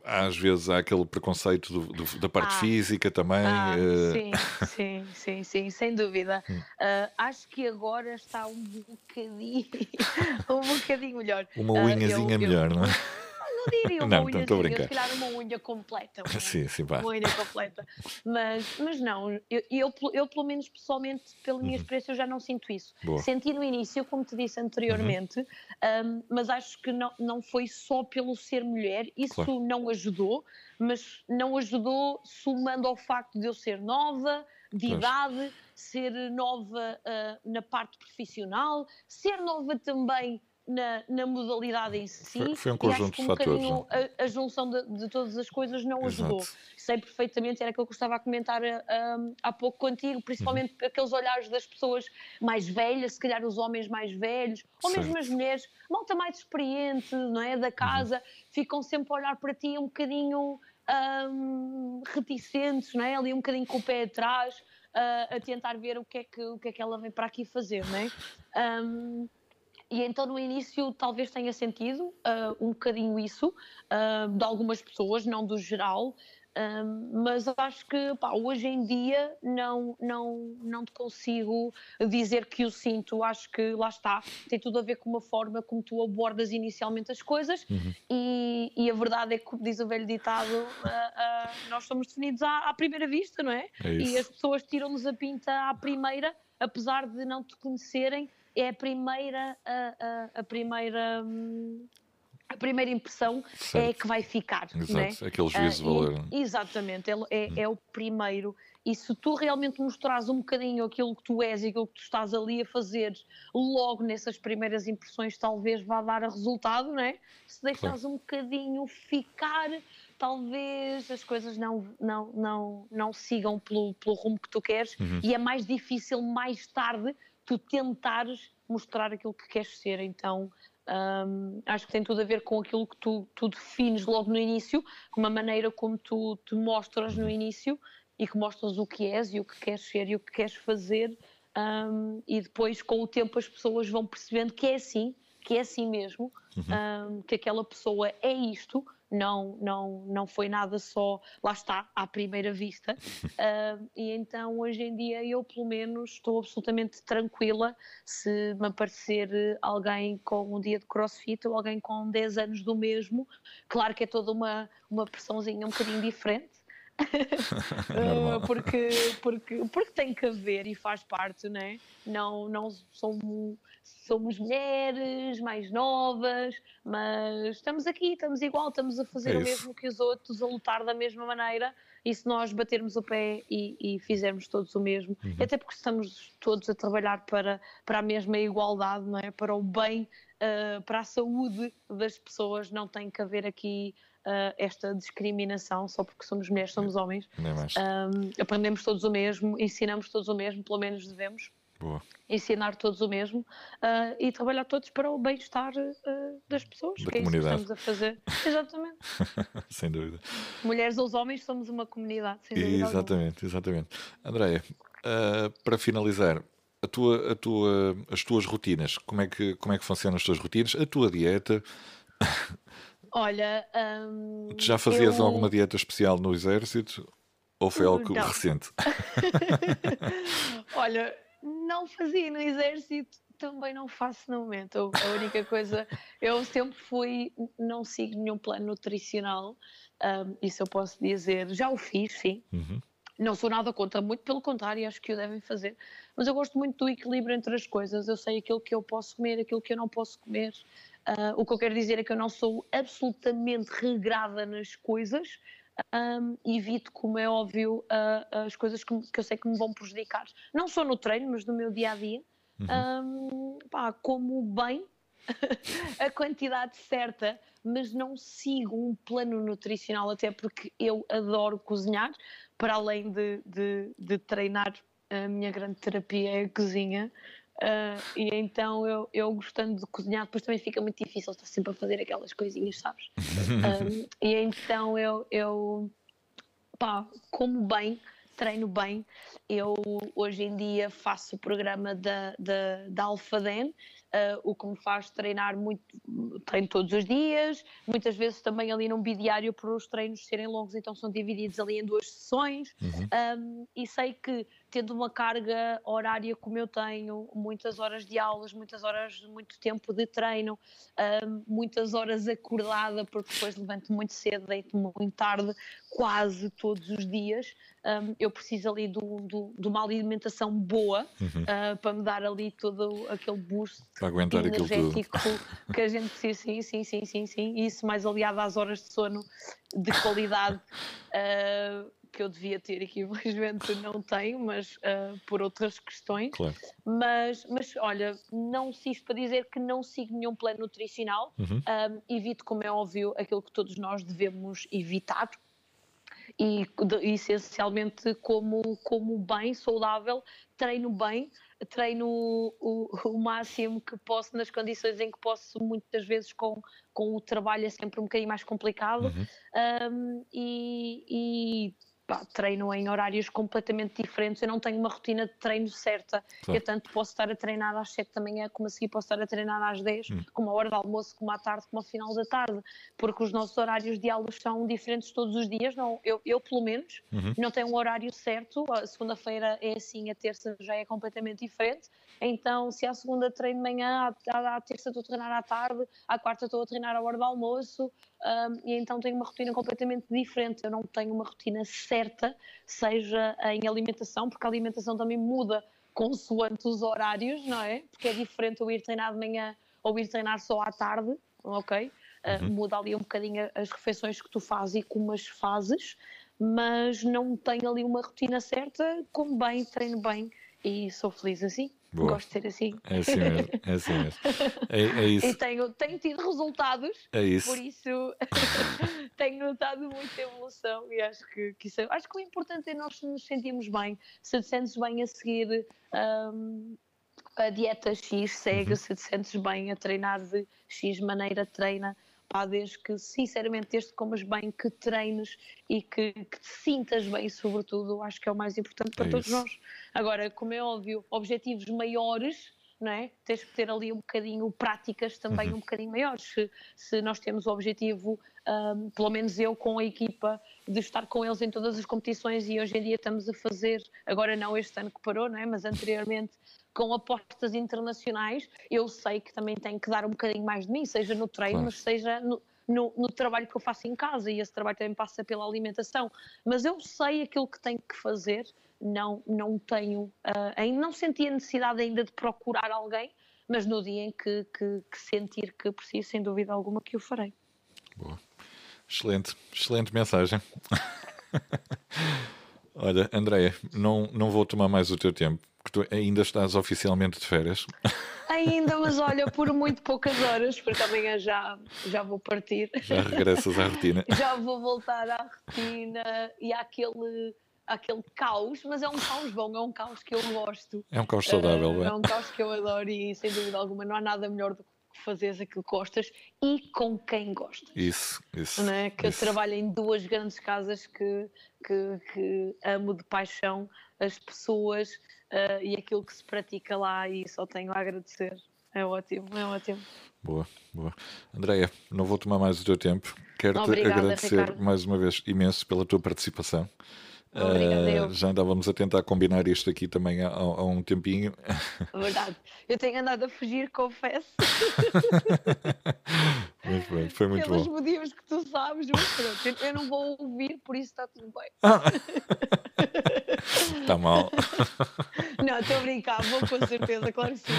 às vezes há aquele preconceito do, do, da parte ah, física também. Ah, uh... Sim, sim, sim, sim, sem dúvida. Uh, acho que agora está um bocadinho, um bocadinho melhor. Uma unhazinha uh, eu, melhor, eu... não é? não diria uma não, unhazinha, estou a brincar. se calhar uma unha completa. Uma, sim, sim, pá. Uma unha completa. Mas, mas não, eu, eu, eu pelo menos pessoalmente, pela minha uhum. experiência, eu já não sinto isso. Boa. Senti no início, como te disse anteriormente, uhum. um, mas acho que não, não foi só pelo ser mulher, isso claro. não ajudou, mas não ajudou somando ao facto de eu ser nova, de pois. idade, ser nova uh, na parte profissional, ser nova também na, na modalidade em si. Foi, foi um conjunto de um fatores. A, a, junção de, de, todas as coisas não Exato. ajudou. Sei perfeitamente, era aquilo que eu estava a comentar um, há pouco contigo, principalmente uhum. aqueles olhares das pessoas mais velhas, se calhar os homens mais velhos, ou certo. mesmo as mulheres, malta mais experiente, não é? Da casa, uhum. ficam sempre a olhar para ti um bocadinho um, reticentes, não é? Ali um bocadinho com o pé atrás. Uh, a tentar ver o que, é que, o que é que ela vem para aqui fazer, não é? Um, e então no início talvez tenha sentido uh, um bocadinho isso uh, de algumas pessoas, não do geral, uh, mas acho que pá, hoje em dia não, não, não te consigo dizer que o sinto, acho que lá está, tem tudo a ver com uma forma como tu abordas inicialmente as coisas uhum. e, e, a verdade é que, como diz o velho ditado, nós somos definidos à, à, primeira vista, não é? é e as pessoas tiram-nos a pinta à primeira, apesar de não te conhecerem é a primeira, a, a, a primeira. a primeira impressão certo. é que vai ficar. Exato, né? aquele juízo de valor. E, exatamente, é, é, hum. é, o primeiro. E se tu realmente mostrares um bocadinho aquilo que tu és e aquilo que tu estás ali a fazer logo nessas primeiras impressões, talvez vá dar a resultado, não é? Se deixares claro. um bocadinho ficar, talvez as coisas não, não, não, não sigam pelo, pelo rumo que tu queres uhum. e é mais difícil mais tarde tu tentares mostrar aquilo que queres ser. Então, um, acho que tem tudo a ver com aquilo que tu, tu, defines logo no início, com uma maneira como tu te mostras no início e que mostras o que és e o que queres ser e o que queres fazer. Um, e depois, com o tempo, as pessoas vão percebendo que é assim, que é assim mesmo, uhum. um, que aquela pessoa é isto não, não, não foi nada só, lá está, à primeira vista. Uh, e então hoje em dia eu, pelo menos, estou absolutamente tranquila se me aparecer alguém com um dia de crossfit ou alguém com 10 anos do mesmo. Claro que é toda uma, uma pressãozinha um bocadinho diferente. uh, porque, porque, porque tem que haver e faz parte, né? não, não somos, somos mulheres mais novas, mas estamos aqui, estamos igual, estamos a fazer é o mesmo que os outros, a lutar da mesma maneira. E se nós batermos o pé e, e fizermos todos o mesmo, uhum. até porque estamos todos a trabalhar para, para a mesma igualdade, não é? para o bem, uh, para a saúde das pessoas, não tem que haver aqui uh, esta discriminação só porque somos mulheres, somos homens. Um, aprendemos todos o mesmo, ensinamos todos o mesmo, pelo menos devemos. Boa. Ensinar todos o mesmo uh, e trabalhar todos para o bem-estar uh, das pessoas. Da que comunidade. É isso que estamos a fazer. Exatamente. sem dúvida. Mulheres ou homens somos uma comunidade. exatamente, exatamente. Andréia, uh, para finalizar, a tua, a tua, as tuas rotinas, como é, que, como é que funcionam as tuas rotinas, a tua dieta. Olha, um, já fazias eu... alguma dieta especial no exército ou foi algo não. recente? Olha, não fazia no exército, também não faço no momento. A única coisa, eu sempre fui, não sigo nenhum plano nutricional, um, isso eu posso dizer. Já o fiz, sim. Uhum. Não sou nada contra, muito pelo contrário, acho que o devem fazer. Mas eu gosto muito do equilíbrio entre as coisas. Eu sei aquilo que eu posso comer, aquilo que eu não posso comer. Uh, o que eu quero dizer é que eu não sou absolutamente regrada nas coisas, um, evito, como é óbvio, uh, as coisas que, que, eu sei que me vão prejudicar. Não só no treino, mas no meu dia a dia. Uhum. Um, pá, como bem a quantidade certa, mas não sigo um plano nutricional, até porque eu adoro cozinhar, para além de, de, de treinar. A minha grande terapia é a cozinha, Uh, e então eu, eu gostando de cozinhar, depois também fica muito difícil estar sempre a fazer aquelas coisinhas, sabes? um, e então eu, eu pá, como bem, treino bem. Eu hoje em dia faço o programa da, da, da Alfaden uh, o que me faz treinar muito, treino todos os dias, muitas vezes também ali num bidiário por os treinos serem longos, então são divididos ali em duas sessões, uhum. um, e sei que tendo uma carga horária como eu tenho, muitas horas de aulas, muitas horas, muito tempo de treino, muitas horas acordada, porque depois levanto muito cedo, deito muito tarde, quase todos os dias, eu preciso ali do, do, de uma alimentação boa uhum. uh, para me dar ali todo aquele boost para aguentar energético que a gente precisa, sim, sim, sim, sim, sim. Isso mais aliado às horas de sono de qualidade uh, que eu devia ter e que infelizmente não tenho, mas uh, por outras questões. Claro. Mas, mas olha, não se isto para dizer que não sigo nenhum plano nutricional, uhum. um, evito, como é óbvio, aquilo que todos nós devemos evitar, e, essencialmente como, como bem, saudável, treino bem, treino o, o, máximo que posso nas condições em que posso, muitas vezes com, com o trabalho é sempre um bocadinho mais complicado uhum. um, e, e pá, treino em horários completamente diferentes, eu não tenho uma rotina de treino certa, claro. eu tanto posso estar a treinar às 7 da manhã, como a seguir posso estar a treinar às 10, hum. como a hora do almoço, como à tarde, como ao final da tarde, porque os nossos horários de aulas são diferentes todos os dias, não, eu, eu pelo menos uhum. não tenho um horário certo, a segunda-feira é assim, a terça já é completamente diferente, então se à segunda treino de manhã, à, à terça estou a treinar à tarde, à quarta estou a treinar à hora do almoço, um, e então tenho uma rotina completamente diferente. Eu não tenho uma rotina certa, seja em alimentação, porque a alimentação também muda consoante os horários, não é? Porque é diferente eu ir treinar de manhã ou ir treinar só à tarde, ok? Uh. Muda ali um bocadinho as refeições que tu fazes e como as fazes, mas não tenho ali uma rotina certa, como bem, treino bem e sou feliz assim. Boa. Gosto de ser assim. É assim mesmo. É, assim mesmo. é, é isso. E tenho, tenho tido resultados. É isso. Por isso tenho notado muita evolução e acho que, que isso é, acho que o importante é nós nos sentirmos bem. Se te sentes bem a seguir um, a dieta X, segue. Uhum. Se te sentes bem a treinar de X maneira, treina pá, desde que, sinceramente, desde que comas bem, que treines e que, que te sintas bem, sobretudo, acho que é o mais importante para é todos nós. Agora, como é óbvio, objetivos maiores, não é? Tens que ter ali um bocadinho práticas também uhum. um bocadinho maiores. Se, se nós temos o objetivo, um, pelo menos eu com a equipa, de estar com eles em todas as competições e hoje em dia estamos a fazer, agora não este ano que parou, não é? Mas anteriormente com apostas internacionais, eu sei que também tenho que dar um bocadinho mais de mim, seja no treino, claro. mas seja no, no, no, trabalho que eu faço em casa, e esse trabalho também passa pela alimentação. Mas eu sei aquilo que tenho que fazer, não, não tenho, uh, ainda não senti a necessidade ainda de procurar alguém, mas no dia em que, que, que sentir que preciso, sem dúvida alguma, que o farei. Boa. Excelente, excelente mensagem. Olha, Andréia, não, não vou tomar mais o teu tempo que tu ainda estás oficialmente de férias. Ainda, mas olha, por muito poucas horas, porque amanhã já, já vou partir. Já regressas à rotina. já vou voltar à rotina e àquele, àquele caos, mas é um caos bom, é um caos que eu gosto. É um caos saudável, uh, é? É um caos que eu adoro e sem dúvida alguma não há nada melhor do que fazeres aquilo que gostas e com quem gostas. Isso, isso. Não é? Que isso. eu trabalho em duas grandes casas que, que, que amo de paixão as pessoas uh, e aquilo que se pratica lá e só tenho a agradecer. É ótimo, é ótimo. Boa, boa. Andréia, não vou tomar mais o teu tempo. Quero-te agradecer Ricardo. mais uma vez imenso pela tua participação. Uh, já andávamos a tentar combinar isto aqui também há, há, um tempinho. Verdade. Eu tenho andado a fugir, confesso. Mas pronto, foi muito Pelos bom. Pelos motivos que tu sabes, mas pronto, eu não vou ouvir, por isso está tudo bem. Está mal. Não, estou a brincar, vou com certeza, claro que sim.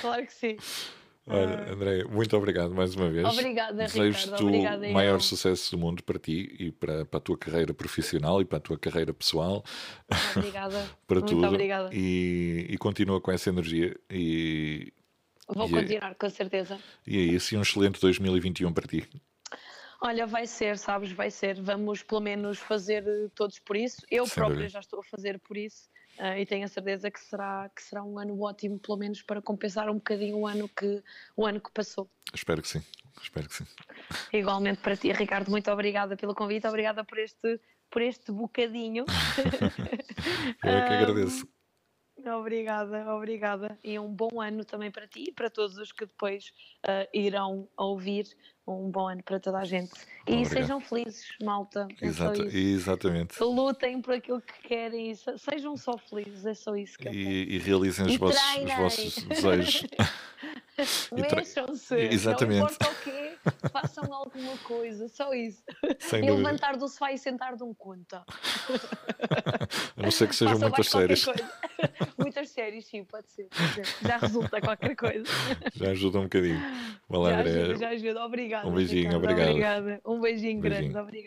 Claro que sim. Olha, ah. André, muito obrigado mais uma vez. Obrigada, Desejo-te o maior sucesso do mundo para ti e para, para a tua carreira profissional e para a tua carreira pessoal. Obrigada. para muito tudo. Obrigada. E, e continua com essa energia. E, Vou e é continuar, é, com certeza. E é isso, e um excelente 2021 para ti. Olha, vai ser, sabes, vai ser. Vamos pelo menos fazer todos por isso. Eu Sem própria dúvida. já estou a fazer por isso uh, e tenho a certeza que será, que será um ano ótimo, pelo menos para compensar um bocadinho o ano que, o ano que passou. Espero que sim. Espero que sim. Igualmente para ti, Ricardo, muito obrigada pelo convite, obrigada por este, por este bocadinho. Eu é que agradeço. Obrigada, obrigada. E um bom ano também para ti e para todos os que depois uh, irão ouvir. Um bom ano para toda a gente. E Obrigado. sejam felizes, malta. É Exato, exatamente. Lutem por aquilo que querem. Sejam só felizes, é só isso que e, e realizem os, vossos, os vossos desejos. Mexam-se. Exatamente. Não importa o quê, façam alguma coisa, só isso. Sem e levantar do sofá e sentar de um conta. A não ser que sejam muitas séries. muitas séries, sim, pode ser, Já resulta qualquer coisa. Já ajuda um bocadinho. Lá, já, ajuda, já ajuda. Obrigada. Um beijinho, Ricardo. obrigado. Obrigada. Um beijinho, beijinho. grande. Obrigada.